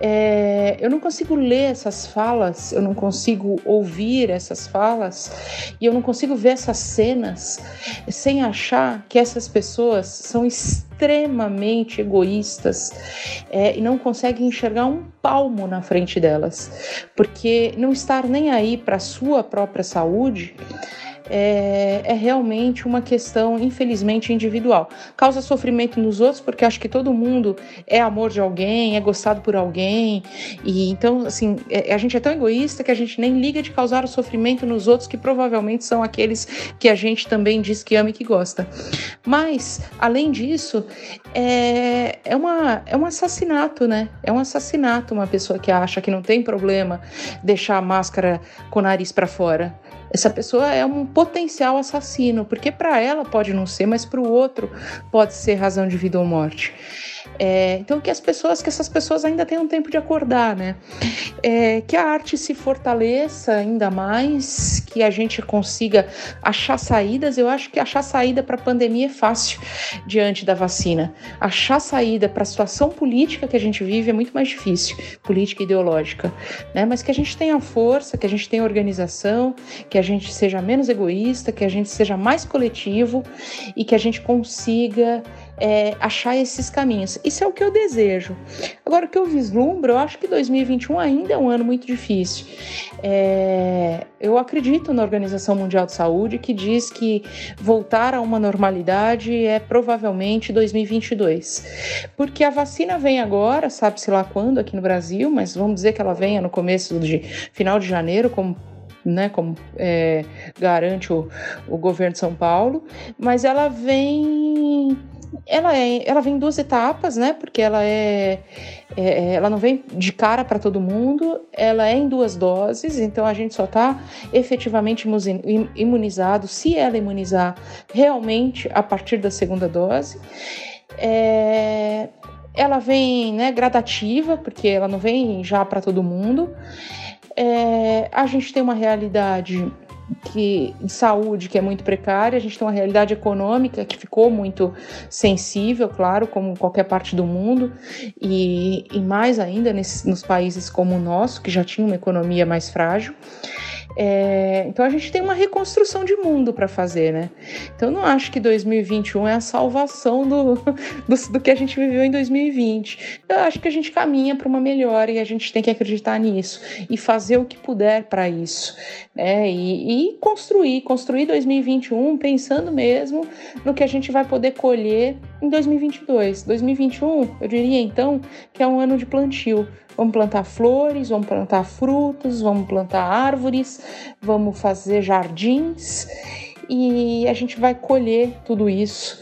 É, eu não consigo ler essas falas, eu não consigo ouvir essas falas e eu não consigo ver essas cenas sem achar que essas pessoas são extremamente egoístas é, e não conseguem enxergar um palmo na frente delas, porque não estar nem aí para a sua própria saúde é, é, realmente uma questão, infelizmente, individual. Causa sofrimento nos outros, porque acho que todo mundo é amor de alguém, é gostado por alguém, e então, assim, é, a gente é tão egoísta que a gente nem liga de causar o sofrimento nos outros, que provavelmente são aqueles que a gente também diz que ama e que gosta. Mas, além disso, é, é, uma, é um assassinato, né? É um assassinato uma pessoa que acha que não tem problema deixar a máscara com o nariz para fora essa pessoa é um potencial assassino, porque para ela pode não ser, mas para o outro pode ser razão de vida ou morte. É, então que as pessoas, que essas pessoas ainda tenham tempo de acordar, né? É, que a arte se fortaleça ainda mais, que a gente consiga achar saídas. Eu acho que achar saída para a pandemia é fácil diante da vacina. Achar saída para a situação política que a gente vive é muito mais difícil, política ideológica, né? Mas que a gente tenha força, que a gente tenha organização, que a gente seja menos egoísta, que a gente seja mais coletivo e que a gente consiga é, achar esses caminhos. Isso é o que eu desejo. Agora, o que eu vislumbro, eu acho que 2021 ainda é um ano muito difícil. É, eu acredito na Organização Mundial de Saúde, que diz que voltar a uma normalidade é provavelmente 2022. Porque a vacina vem agora, sabe-se lá quando aqui no Brasil, mas vamos dizer que ela venha no começo de final de janeiro, como né, como é, garante o, o governo de São Paulo, mas ela vem ela, é, ela vem em duas etapas, né? Porque ela é, é ela não vem de cara para todo mundo, ela é em duas doses, então a gente só está efetivamente imunizado se ela imunizar realmente a partir da segunda dose. É, ela vem né, gradativa, porque ela não vem já para todo mundo. É, a gente tem uma realidade que, de saúde que é muito precária, a gente tem uma realidade econômica que ficou muito sensível, claro, como qualquer parte do mundo, e, e mais ainda nos países como o nosso, que já tinha uma economia mais frágil. É, então a gente tem uma reconstrução de mundo para fazer, né? Então eu não acho que 2021 é a salvação do, do, do, que a gente viveu em 2020. Eu acho que a gente caminha para uma melhora e a gente tem que acreditar nisso e fazer o que puder para isso, né? E, e construir, construir 2021 pensando mesmo no que a gente vai poder colher em 2022. 2021, eu diria então que é um ano de plantio Vamos plantar flores, vamos plantar frutos, vamos plantar árvores, vamos fazer jardins e a gente vai colher tudo isso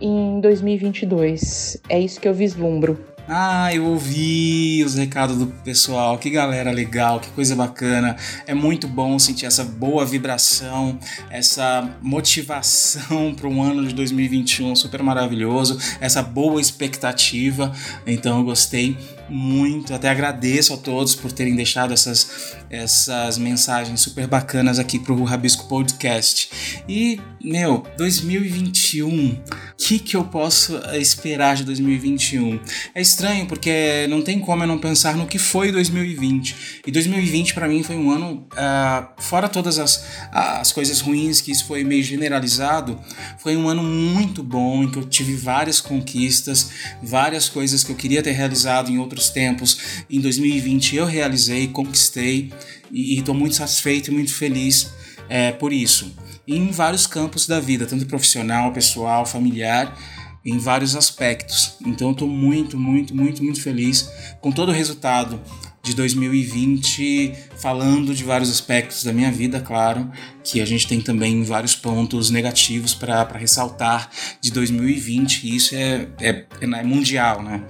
em 2022. É isso que eu vislumbro. Ah, eu ouvi os recados do pessoal. Que galera legal, que coisa bacana. É muito bom sentir essa boa vibração, essa motivação para um ano de 2021 super maravilhoso, essa boa expectativa. Então eu gostei muito. Até agradeço a todos por terem deixado essas, essas mensagens super bacanas aqui pro Rabisco Podcast. E, meu, 2021, o que, que eu posso esperar de 2021? É estranho porque não tem como eu não pensar no que foi 2020. E 2020 para mim foi um ano, uh, fora todas as, as coisas ruins que isso foi meio generalizado, foi um ano muito bom em que eu tive várias conquistas, várias coisas que eu queria ter realizado em outros outros tempos. Em 2020 eu realizei, conquistei e estou muito satisfeito e muito feliz é, por isso. Em vários campos da vida, tanto profissional, pessoal, familiar, em vários aspectos. Então estou muito, muito, muito, muito feliz com todo o resultado de 2020, falando de vários aspectos da minha vida, claro, que a gente tem também vários pontos negativos para ressaltar de 2020, e isso é, é, é mundial, né?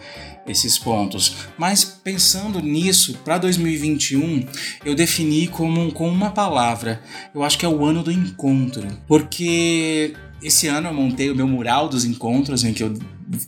Esses pontos. Mas pensando nisso, para 2021, eu defini como com uma palavra. Eu acho que é o ano do encontro, porque esse ano eu montei o meu mural dos encontros, em que eu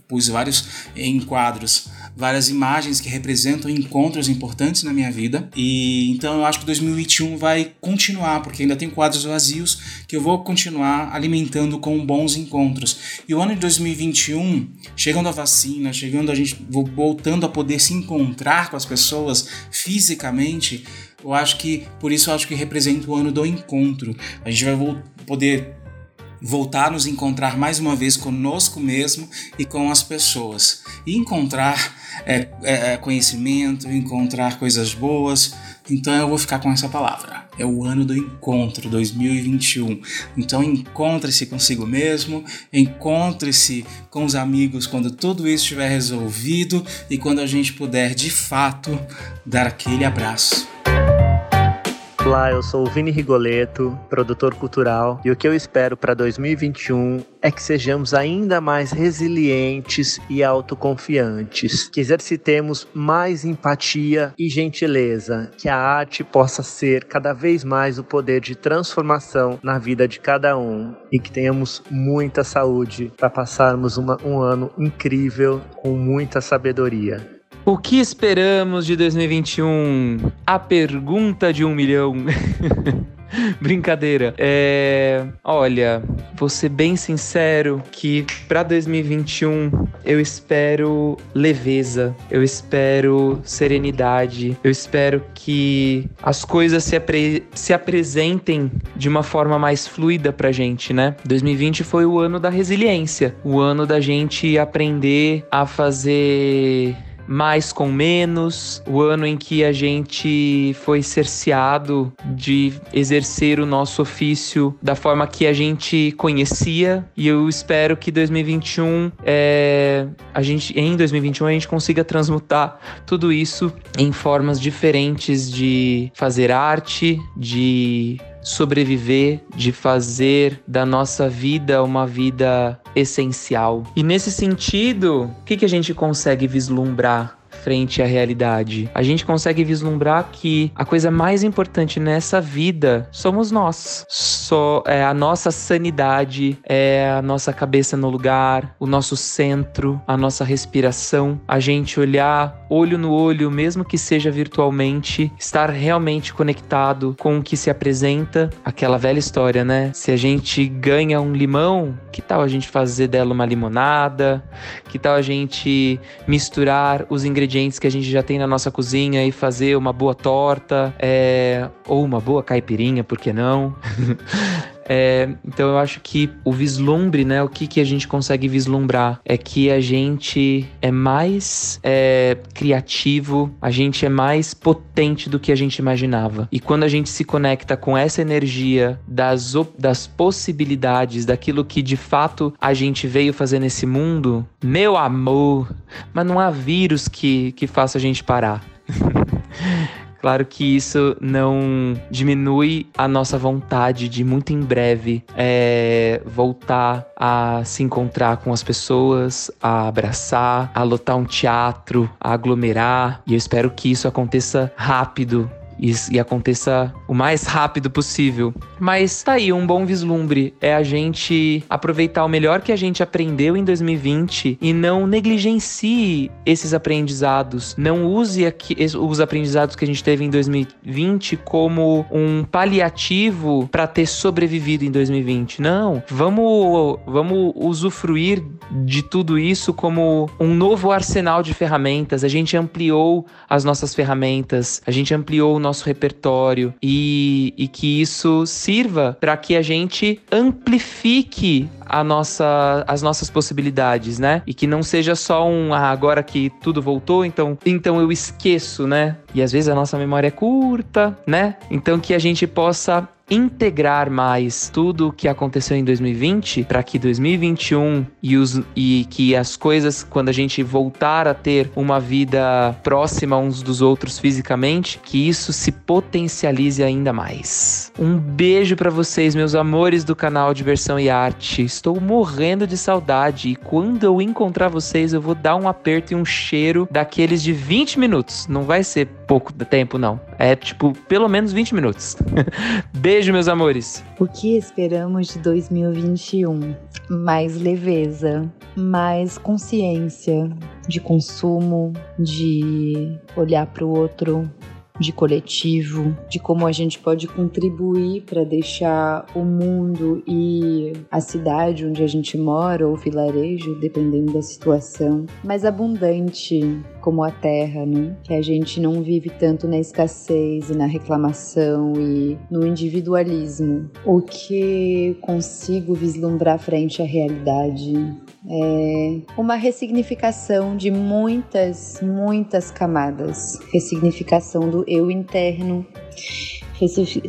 pus vários enquadros várias imagens que representam encontros importantes na minha vida. E então eu acho que 2021 vai continuar, porque ainda tem quadros vazios que eu vou continuar alimentando com bons encontros. E o ano de 2021, chegando a vacina, chegando a gente voltando a poder se encontrar com as pessoas fisicamente, eu acho que por isso eu acho que representa o ano do encontro. A gente vai poder voltar a nos encontrar mais uma vez conosco mesmo e com as pessoas. E encontrar é, é, é, conhecimento, encontrar coisas boas. Então eu vou ficar com essa palavra. É o ano do encontro 2021. Então encontre-se consigo mesmo, encontre-se com os amigos quando tudo isso estiver resolvido e quando a gente puder de fato dar aquele abraço. Olá, eu sou o Vini Rigoleto, produtor cultural, e o que eu espero para 2021 é que sejamos ainda mais resilientes e autoconfiantes, que exercitemos mais empatia e gentileza, que a arte possa ser cada vez mais o poder de transformação na vida de cada um e que tenhamos muita saúde para passarmos uma, um ano incrível com muita sabedoria. O que esperamos de 2021? A pergunta de um milhão. Brincadeira. É, olha, vou ser bem sincero que para 2021 eu espero leveza, eu espero serenidade, eu espero que as coisas se, apre se apresentem de uma forma mais fluida pra gente, né? 2020 foi o ano da resiliência, o ano da gente aprender a fazer mais com menos, o ano em que a gente foi cerceado de exercer o nosso ofício da forma que a gente conhecia. E eu espero que 2021 é, a gente em 2021 a gente consiga transmutar tudo isso em formas diferentes de fazer arte, de sobreviver, de fazer da nossa vida uma vida essencial. E nesse sentido, o que, que a gente consegue vislumbrar frente à realidade. A gente consegue vislumbrar que a coisa mais importante nessa vida somos nós. Só é a nossa sanidade, é a nossa cabeça no lugar, o nosso centro, a nossa respiração, a gente olhar olho no olho, mesmo que seja virtualmente, estar realmente conectado com o que se apresenta, aquela velha história, né? Se a gente ganha um limão, que tal a gente fazer dela uma limonada? Que tal a gente misturar os ingredientes ingredientes que a gente já tem na nossa cozinha e fazer uma boa torta, é, ou uma boa caipirinha, por que não? É, então eu acho que o vislumbre, né? O que, que a gente consegue vislumbrar é que a gente é mais é, criativo, a gente é mais potente do que a gente imaginava. E quando a gente se conecta com essa energia das, das possibilidades, daquilo que de fato a gente veio fazer nesse mundo, meu amor, mas não há vírus que, que faça a gente parar. Claro que isso não diminui a nossa vontade de muito em breve é, voltar a se encontrar com as pessoas, a abraçar, a lotar um teatro, a aglomerar. E eu espero que isso aconteça rápido e, e, aconteça o mais rápido possível. Mas tá aí, um bom vislumbre é a gente aproveitar o melhor que a gente aprendeu em 2020 e não negligencie esses aprendizados. Não use aqui, os aprendizados que a gente teve em 2020 como um paliativo para ter sobrevivido em 2020. Não, vamos, vamos usufruir de tudo isso como um novo arsenal de ferramentas. A gente ampliou as nossas ferramentas, a gente ampliou nosso repertório e, e que isso sirva para que a gente amplifique a nossa, as nossas possibilidades, né? E que não seja só um ah, agora que tudo voltou, então, então eu esqueço, né? E às vezes a nossa memória é curta, né? Então que a gente possa integrar mais tudo o que aconteceu em 2020 para que 2021 e, os, e que as coisas, quando a gente voltar a ter uma vida próxima uns dos outros fisicamente, que isso se potencialize ainda mais. Um beijo para vocês, meus amores do canal Diversão e Arte. Estou morrendo de saudade e quando eu encontrar vocês, eu vou dar um aperto e um cheiro daqueles de 20 minutos. Não vai ser pouco tempo, não. É tipo, pelo menos 20 minutos. Beijo, meus amores. O que esperamos de 2021? Mais leveza, mais consciência, de consumo, de olhar para o outro de coletivo, de como a gente pode contribuir para deixar o mundo e a cidade onde a gente mora, ou vilarejo, dependendo da situação, mais abundante como a terra, né? Que a gente não vive tanto na escassez e na reclamação e no individualismo. O que consigo vislumbrar frente à realidade é. Uma ressignificação de muitas, muitas camadas. Ressignificação do eu interno,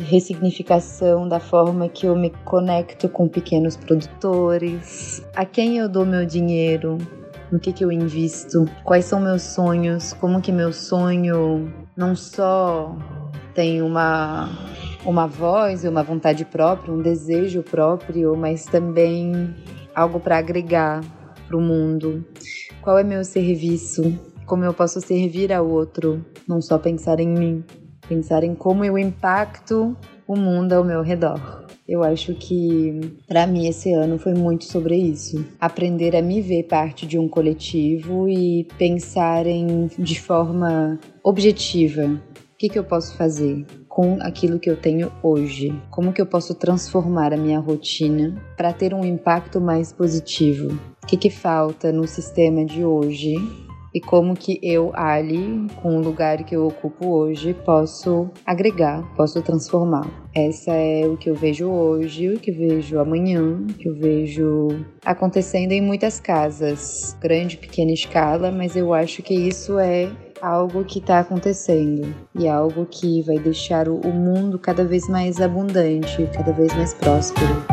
ressignificação da forma que eu me conecto com pequenos produtores, a quem eu dou meu dinheiro, no que, que eu invisto, quais são meus sonhos, como que meu sonho não só tem uma uma voz, uma vontade própria, um desejo próprio, mas também algo para agregar para o mundo? Qual é meu serviço? Como eu posso servir ao outro? Não só pensar em mim, pensar em como eu impacto o mundo ao meu redor. Eu acho que para mim esse ano foi muito sobre isso. Aprender a me ver parte de um coletivo e pensar em de forma objetiva. O que, que eu posso fazer? com aquilo que eu tenho hoje? Como que eu posso transformar a minha rotina para ter um impacto mais positivo? O que, que falta no sistema de hoje e como que eu ali, com o lugar que eu ocupo hoje, posso agregar, posso transformar. Essa é o que eu vejo hoje, o que vejo amanhã, o que eu vejo acontecendo em muitas casas, grande, pequena escala, mas eu acho que isso é algo que está acontecendo e algo que vai deixar o mundo cada vez mais abundante, cada vez mais próspero.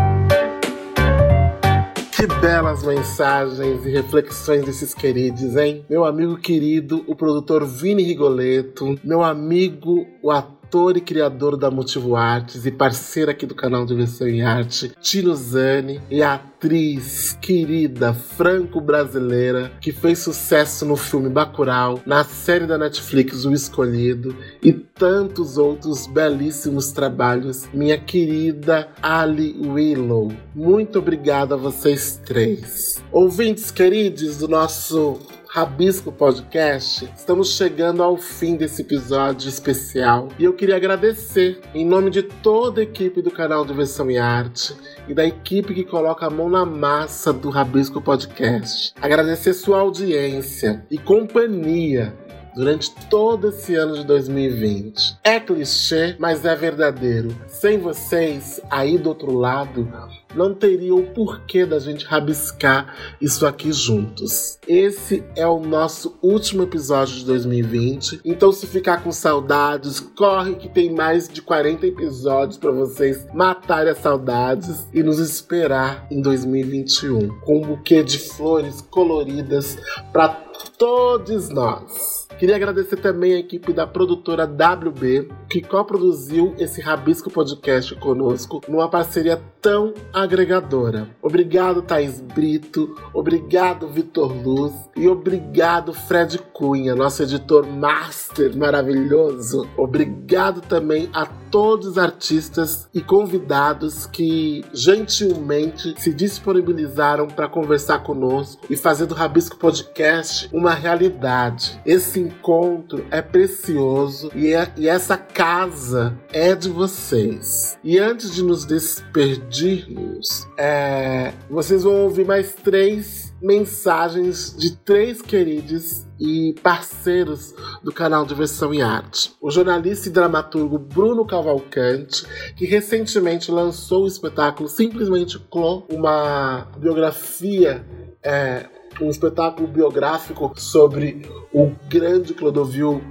Que belas mensagens e reflexões desses queridos, hein? Meu amigo querido, o produtor Vini Rigoletto, meu amigo, o ator ator e criador da Motivo Artes e parceira aqui do canal Diversão em Arte, Tino Zani, e a atriz querida franco-brasileira que fez sucesso no filme Bacurau, na série da Netflix O Escolhido e tantos outros belíssimos trabalhos, minha querida Ali Willow. Muito obrigado a vocês três. Ouvintes queridos do nosso Rabisco Podcast, estamos chegando ao fim desse episódio especial e eu queria agradecer, em nome de toda a equipe do canal Diversão e Arte e da equipe que coloca a mão na massa do Rabisco Podcast, agradecer sua audiência e companhia durante todo esse ano de 2020. É clichê, mas é verdadeiro. Sem vocês, aí do outro lado, não teria o porquê da gente rabiscar isso aqui juntos. Esse é o nosso último episódio de 2020, então se ficar com saudades, corre que tem mais de 40 episódios para vocês matarem as saudades e nos esperar em 2021 com um buquê de flores coloridas para todos nós. Queria agradecer também a equipe da produtora WB, que coproduziu esse Rabisco Podcast conosco numa parceria tão agregadora. Obrigado, Thaís Brito, obrigado, Vitor Luz e obrigado, Fred Cunha, nosso editor master maravilhoso. Obrigado também a todos os artistas e convidados que gentilmente se disponibilizaram para conversar conosco e fazer do Rabisco Podcast uma realidade. Esse encontro é precioso e, é, e essa casa é de vocês. E antes de nos despedirmos, é, vocês vão ouvir mais três mensagens de três queridos e parceiros do canal Diversão e Arte. O jornalista e dramaturgo Bruno Cavalcante, que recentemente lançou o espetáculo Simplesmente Clô, uma biografia é, um espetáculo biográfico sobre o grande Clodovil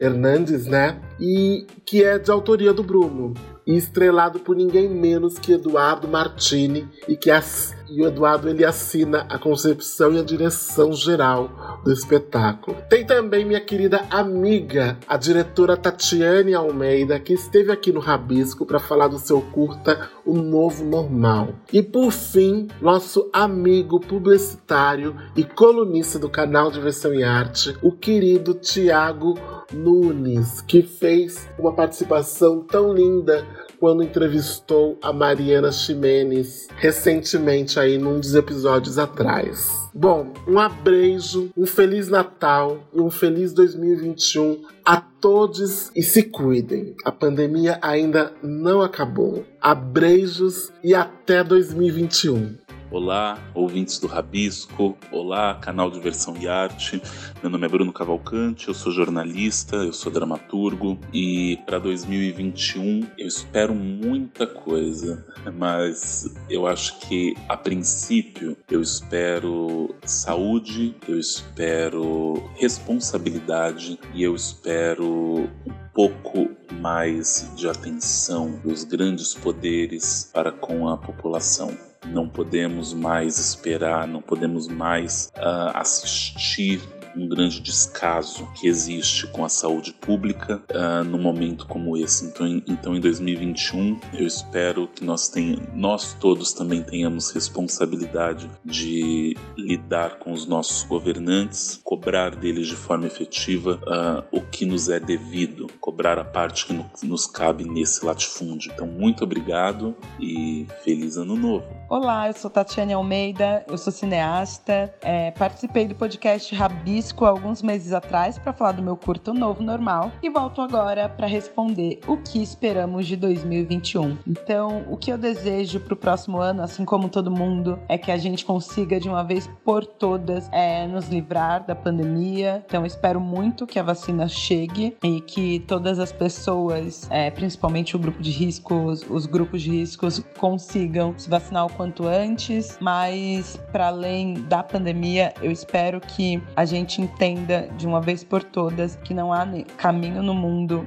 Hernandes, né? E que é de autoria do Bruno e estrelado por ninguém menos que Eduardo Martini e que as, e o Eduardo ele assina a concepção e a direção geral do espetáculo. Tem também minha querida amiga, a diretora Tatiane Almeida, que esteve aqui no Rabisco para falar do seu curta O Novo Normal. E por fim, nosso amigo publicitário e colunista do canal Diversão e Arte, o querido Tiago Nunes, que fez uma participação tão linda quando entrevistou a Mariana Ximenes recentemente aí num dos episódios atrás. Bom, um abreijo, um feliz Natal e um feliz 2021 a todos e se cuidem. A pandemia ainda não acabou. Abreijos e até 2021. Olá, ouvintes do Rabisco. Olá, canal Diversão e Arte. Meu nome é Bruno Cavalcante, eu sou jornalista, eu sou dramaturgo e para 2021 eu espero muita coisa, mas eu acho que a princípio eu espero saúde, eu espero responsabilidade e eu espero um pouco mais de atenção dos grandes poderes para com a população não podemos mais esperar, não podemos mais uh, assistir um grande descaso que existe com a saúde pública uh, num momento como esse. Então em, então, em 2021, eu espero que nós, tenha, nós todos também tenhamos responsabilidade de lidar com os nossos governantes, cobrar deles de forma efetiva uh, o que nos é devido, cobrar a parte que no, nos cabe nesse latifúndio. Então, muito obrigado e feliz ano novo. Olá, eu sou Tatiane Almeida, eu sou cineasta, é, participei do podcast Rabi Rabisco alguns meses atrás para falar do meu curto Novo Normal e volto agora para responder o que esperamos de 2021. Então, o que eu desejo para o próximo ano, assim como todo mundo, é que a gente consiga de uma vez por todas é, nos livrar da pandemia. Então, espero muito que a vacina chegue e que todas as pessoas, é, principalmente o grupo de riscos, os grupos de riscos, consigam se vacinar quanto antes. Mas, para além da pandemia, eu espero que a gente entenda de uma vez por todas que não há caminho no mundo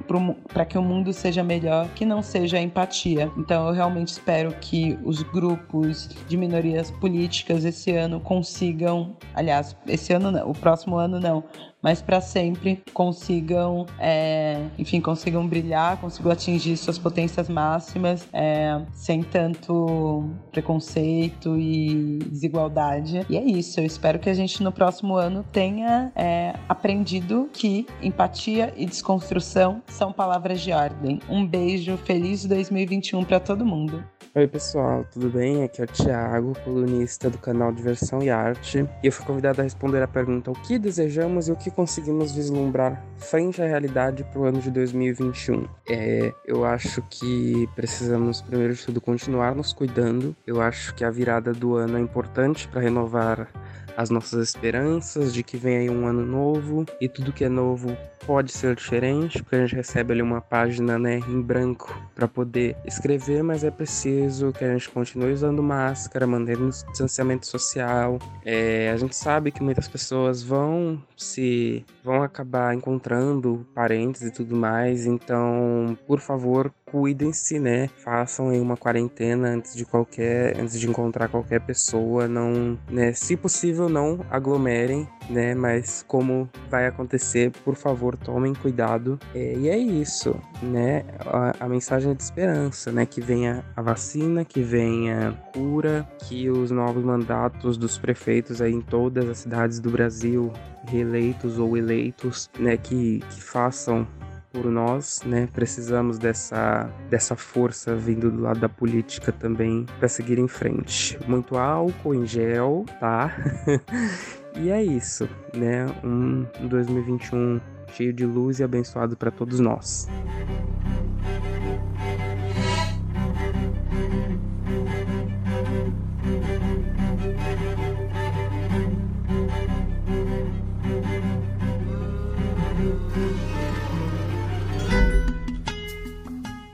para que o mundo seja melhor que não seja empatia. Então eu realmente espero que os grupos de minorias políticas esse ano consigam, aliás, esse ano não, o próximo ano não, mas para sempre consigam, é, enfim, consigam brilhar, consigam atingir suas potências máximas é, sem tanto preconceito e desigualdade. E é isso. Eu espero que a gente no próximo ano tenha é, aprendido que empatia e desconstrução são palavras de ordem. Um beijo, feliz 2021 para todo mundo. Oi pessoal, tudo bem? Aqui é o Thiago, colunista do canal Diversão e Arte, e eu fui convidado a responder a pergunta o que desejamos e o que conseguimos vislumbrar frente à realidade para o ano de 2021. É, eu acho que precisamos, primeiro de tudo, continuar nos cuidando. Eu acho que a virada do ano é importante para renovar as nossas esperanças de que vem aí um ano novo e tudo que é novo pode ser diferente, porque a gente recebe ali uma página né, em branco para poder escrever, mas é preciso que a gente continue usando máscara, mantendo distanciamento social. É, a gente sabe que muitas pessoas vão se vão acabar encontrando parentes e tudo mais, então, por favor, cuidem-se, né? Façam aí uma quarentena antes de qualquer, antes de encontrar qualquer pessoa, não, né? Se possível, não aglomerem, né? Mas como vai acontecer, por favor, tomem cuidado. É, e é isso, né? A, a, mensagem é de esperança, né? Que venha a vacina, que venha cura, que os novos mandatos dos prefeitos aí em todas as cidades do Brasil, reeleitos ou eleitos, né? Que, que façam por nós, né? Precisamos dessa, dessa força vindo do lado da política também para seguir em frente. Muito álcool em gel, tá? e é isso, né? Um 2021 cheio de luz e abençoado para todos nós.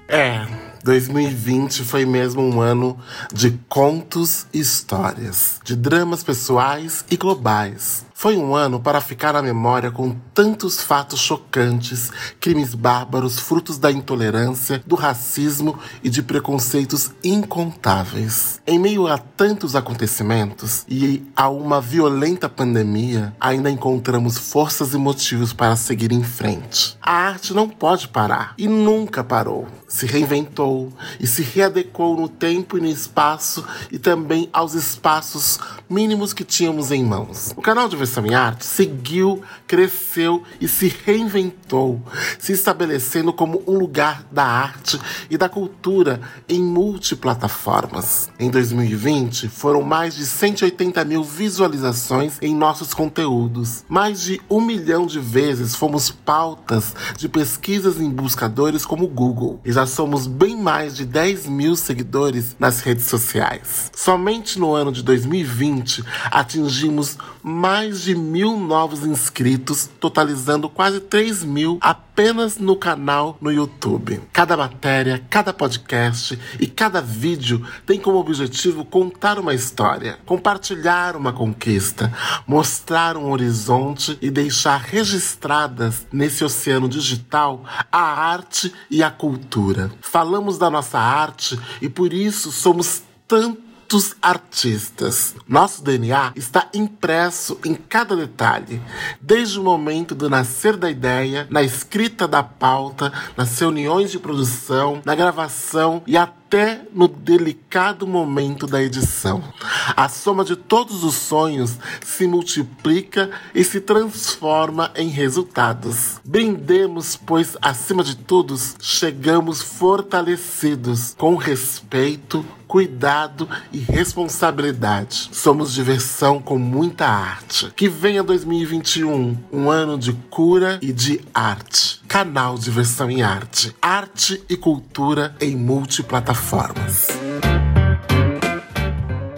É, 2020 foi mesmo um ano de contos e histórias, de dramas pessoais e globais. Foi um ano para ficar na memória com tantos fatos chocantes, crimes bárbaros, frutos da intolerância, do racismo e de preconceitos incontáveis. Em meio a tantos acontecimentos e a uma violenta pandemia, ainda encontramos forças e motivos para seguir em frente. A arte não pode parar e nunca parou. Se reinventou e se readequou no tempo e no espaço e também aos espaços mínimos que tínhamos em mãos. O canal Diversão e Arte seguiu, cresceu e se reinventou, se estabelecendo como um lugar da arte e da cultura em multiplataformas. Em 2020, foram mais de 180 mil visualizações em nossos conteúdos. Mais de um milhão de vezes fomos pautas de pesquisas em buscadores como Google. E já somos bem mais de 10 mil seguidores nas redes sociais. Somente no ano de 2020 atingimos mais de mil novos inscritos, totalizando quase 3 mil apenas no canal no YouTube. Cada matéria, cada podcast e cada vídeo tem como objetivo contar uma história, compartilhar uma conquista, mostrar um horizonte e deixar registradas nesse oceano digital a arte e a cultura. Falamos da nossa arte e por isso somos tanto muitos artistas. Nosso DNA está impresso em cada detalhe, desde o momento do nascer da ideia, na escrita da pauta, nas reuniões de produção, na gravação e até no delicado momento da edição. A soma de todos os sonhos se multiplica e se transforma em resultados. Brindemos, pois, acima de tudo, chegamos fortalecidos, com respeito, cuidado e responsabilidade. Somos diversão com muita arte. Que venha 2021, um ano de cura e de arte. Canal Diversão em Arte. Arte e cultura em multiplataformas.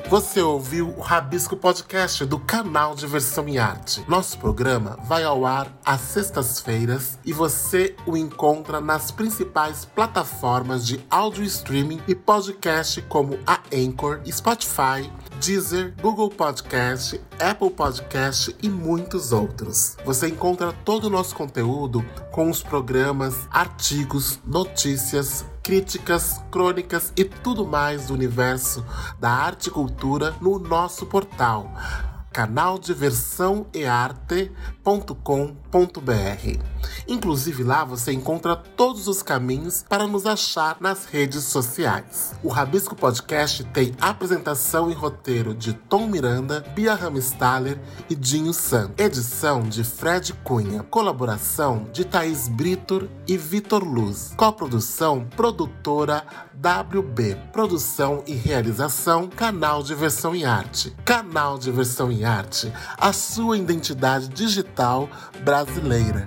Você ouviu o Rabisco Podcast do canal Diversão e Arte. Nosso programa vai ao ar às sextas-feiras e você o encontra nas principais plataformas de áudio streaming e podcast como a Anchor, Spotify, Deezer, Google Podcast, Apple Podcast e muitos outros. Você encontra todo o nosso conteúdo com os programas, artigos, notícias, críticas, crônicas e tudo mais do universo da arte e cultura no nosso portal canaldiversãoearte.com.br. Inclusive lá você encontra todos os caminhos para nos achar nas redes sociais. O Rabisco Podcast tem apresentação e roteiro de Tom Miranda, Bia Ramstaller e Dinho Santos. Edição de Fred Cunha. Colaboração de Thaís Britor e Vitor Luz. Coprodução produtora WB. Produção e realização Canal Diversão e Arte. Canal Diversão e Arte, a sua identidade digital brasileira.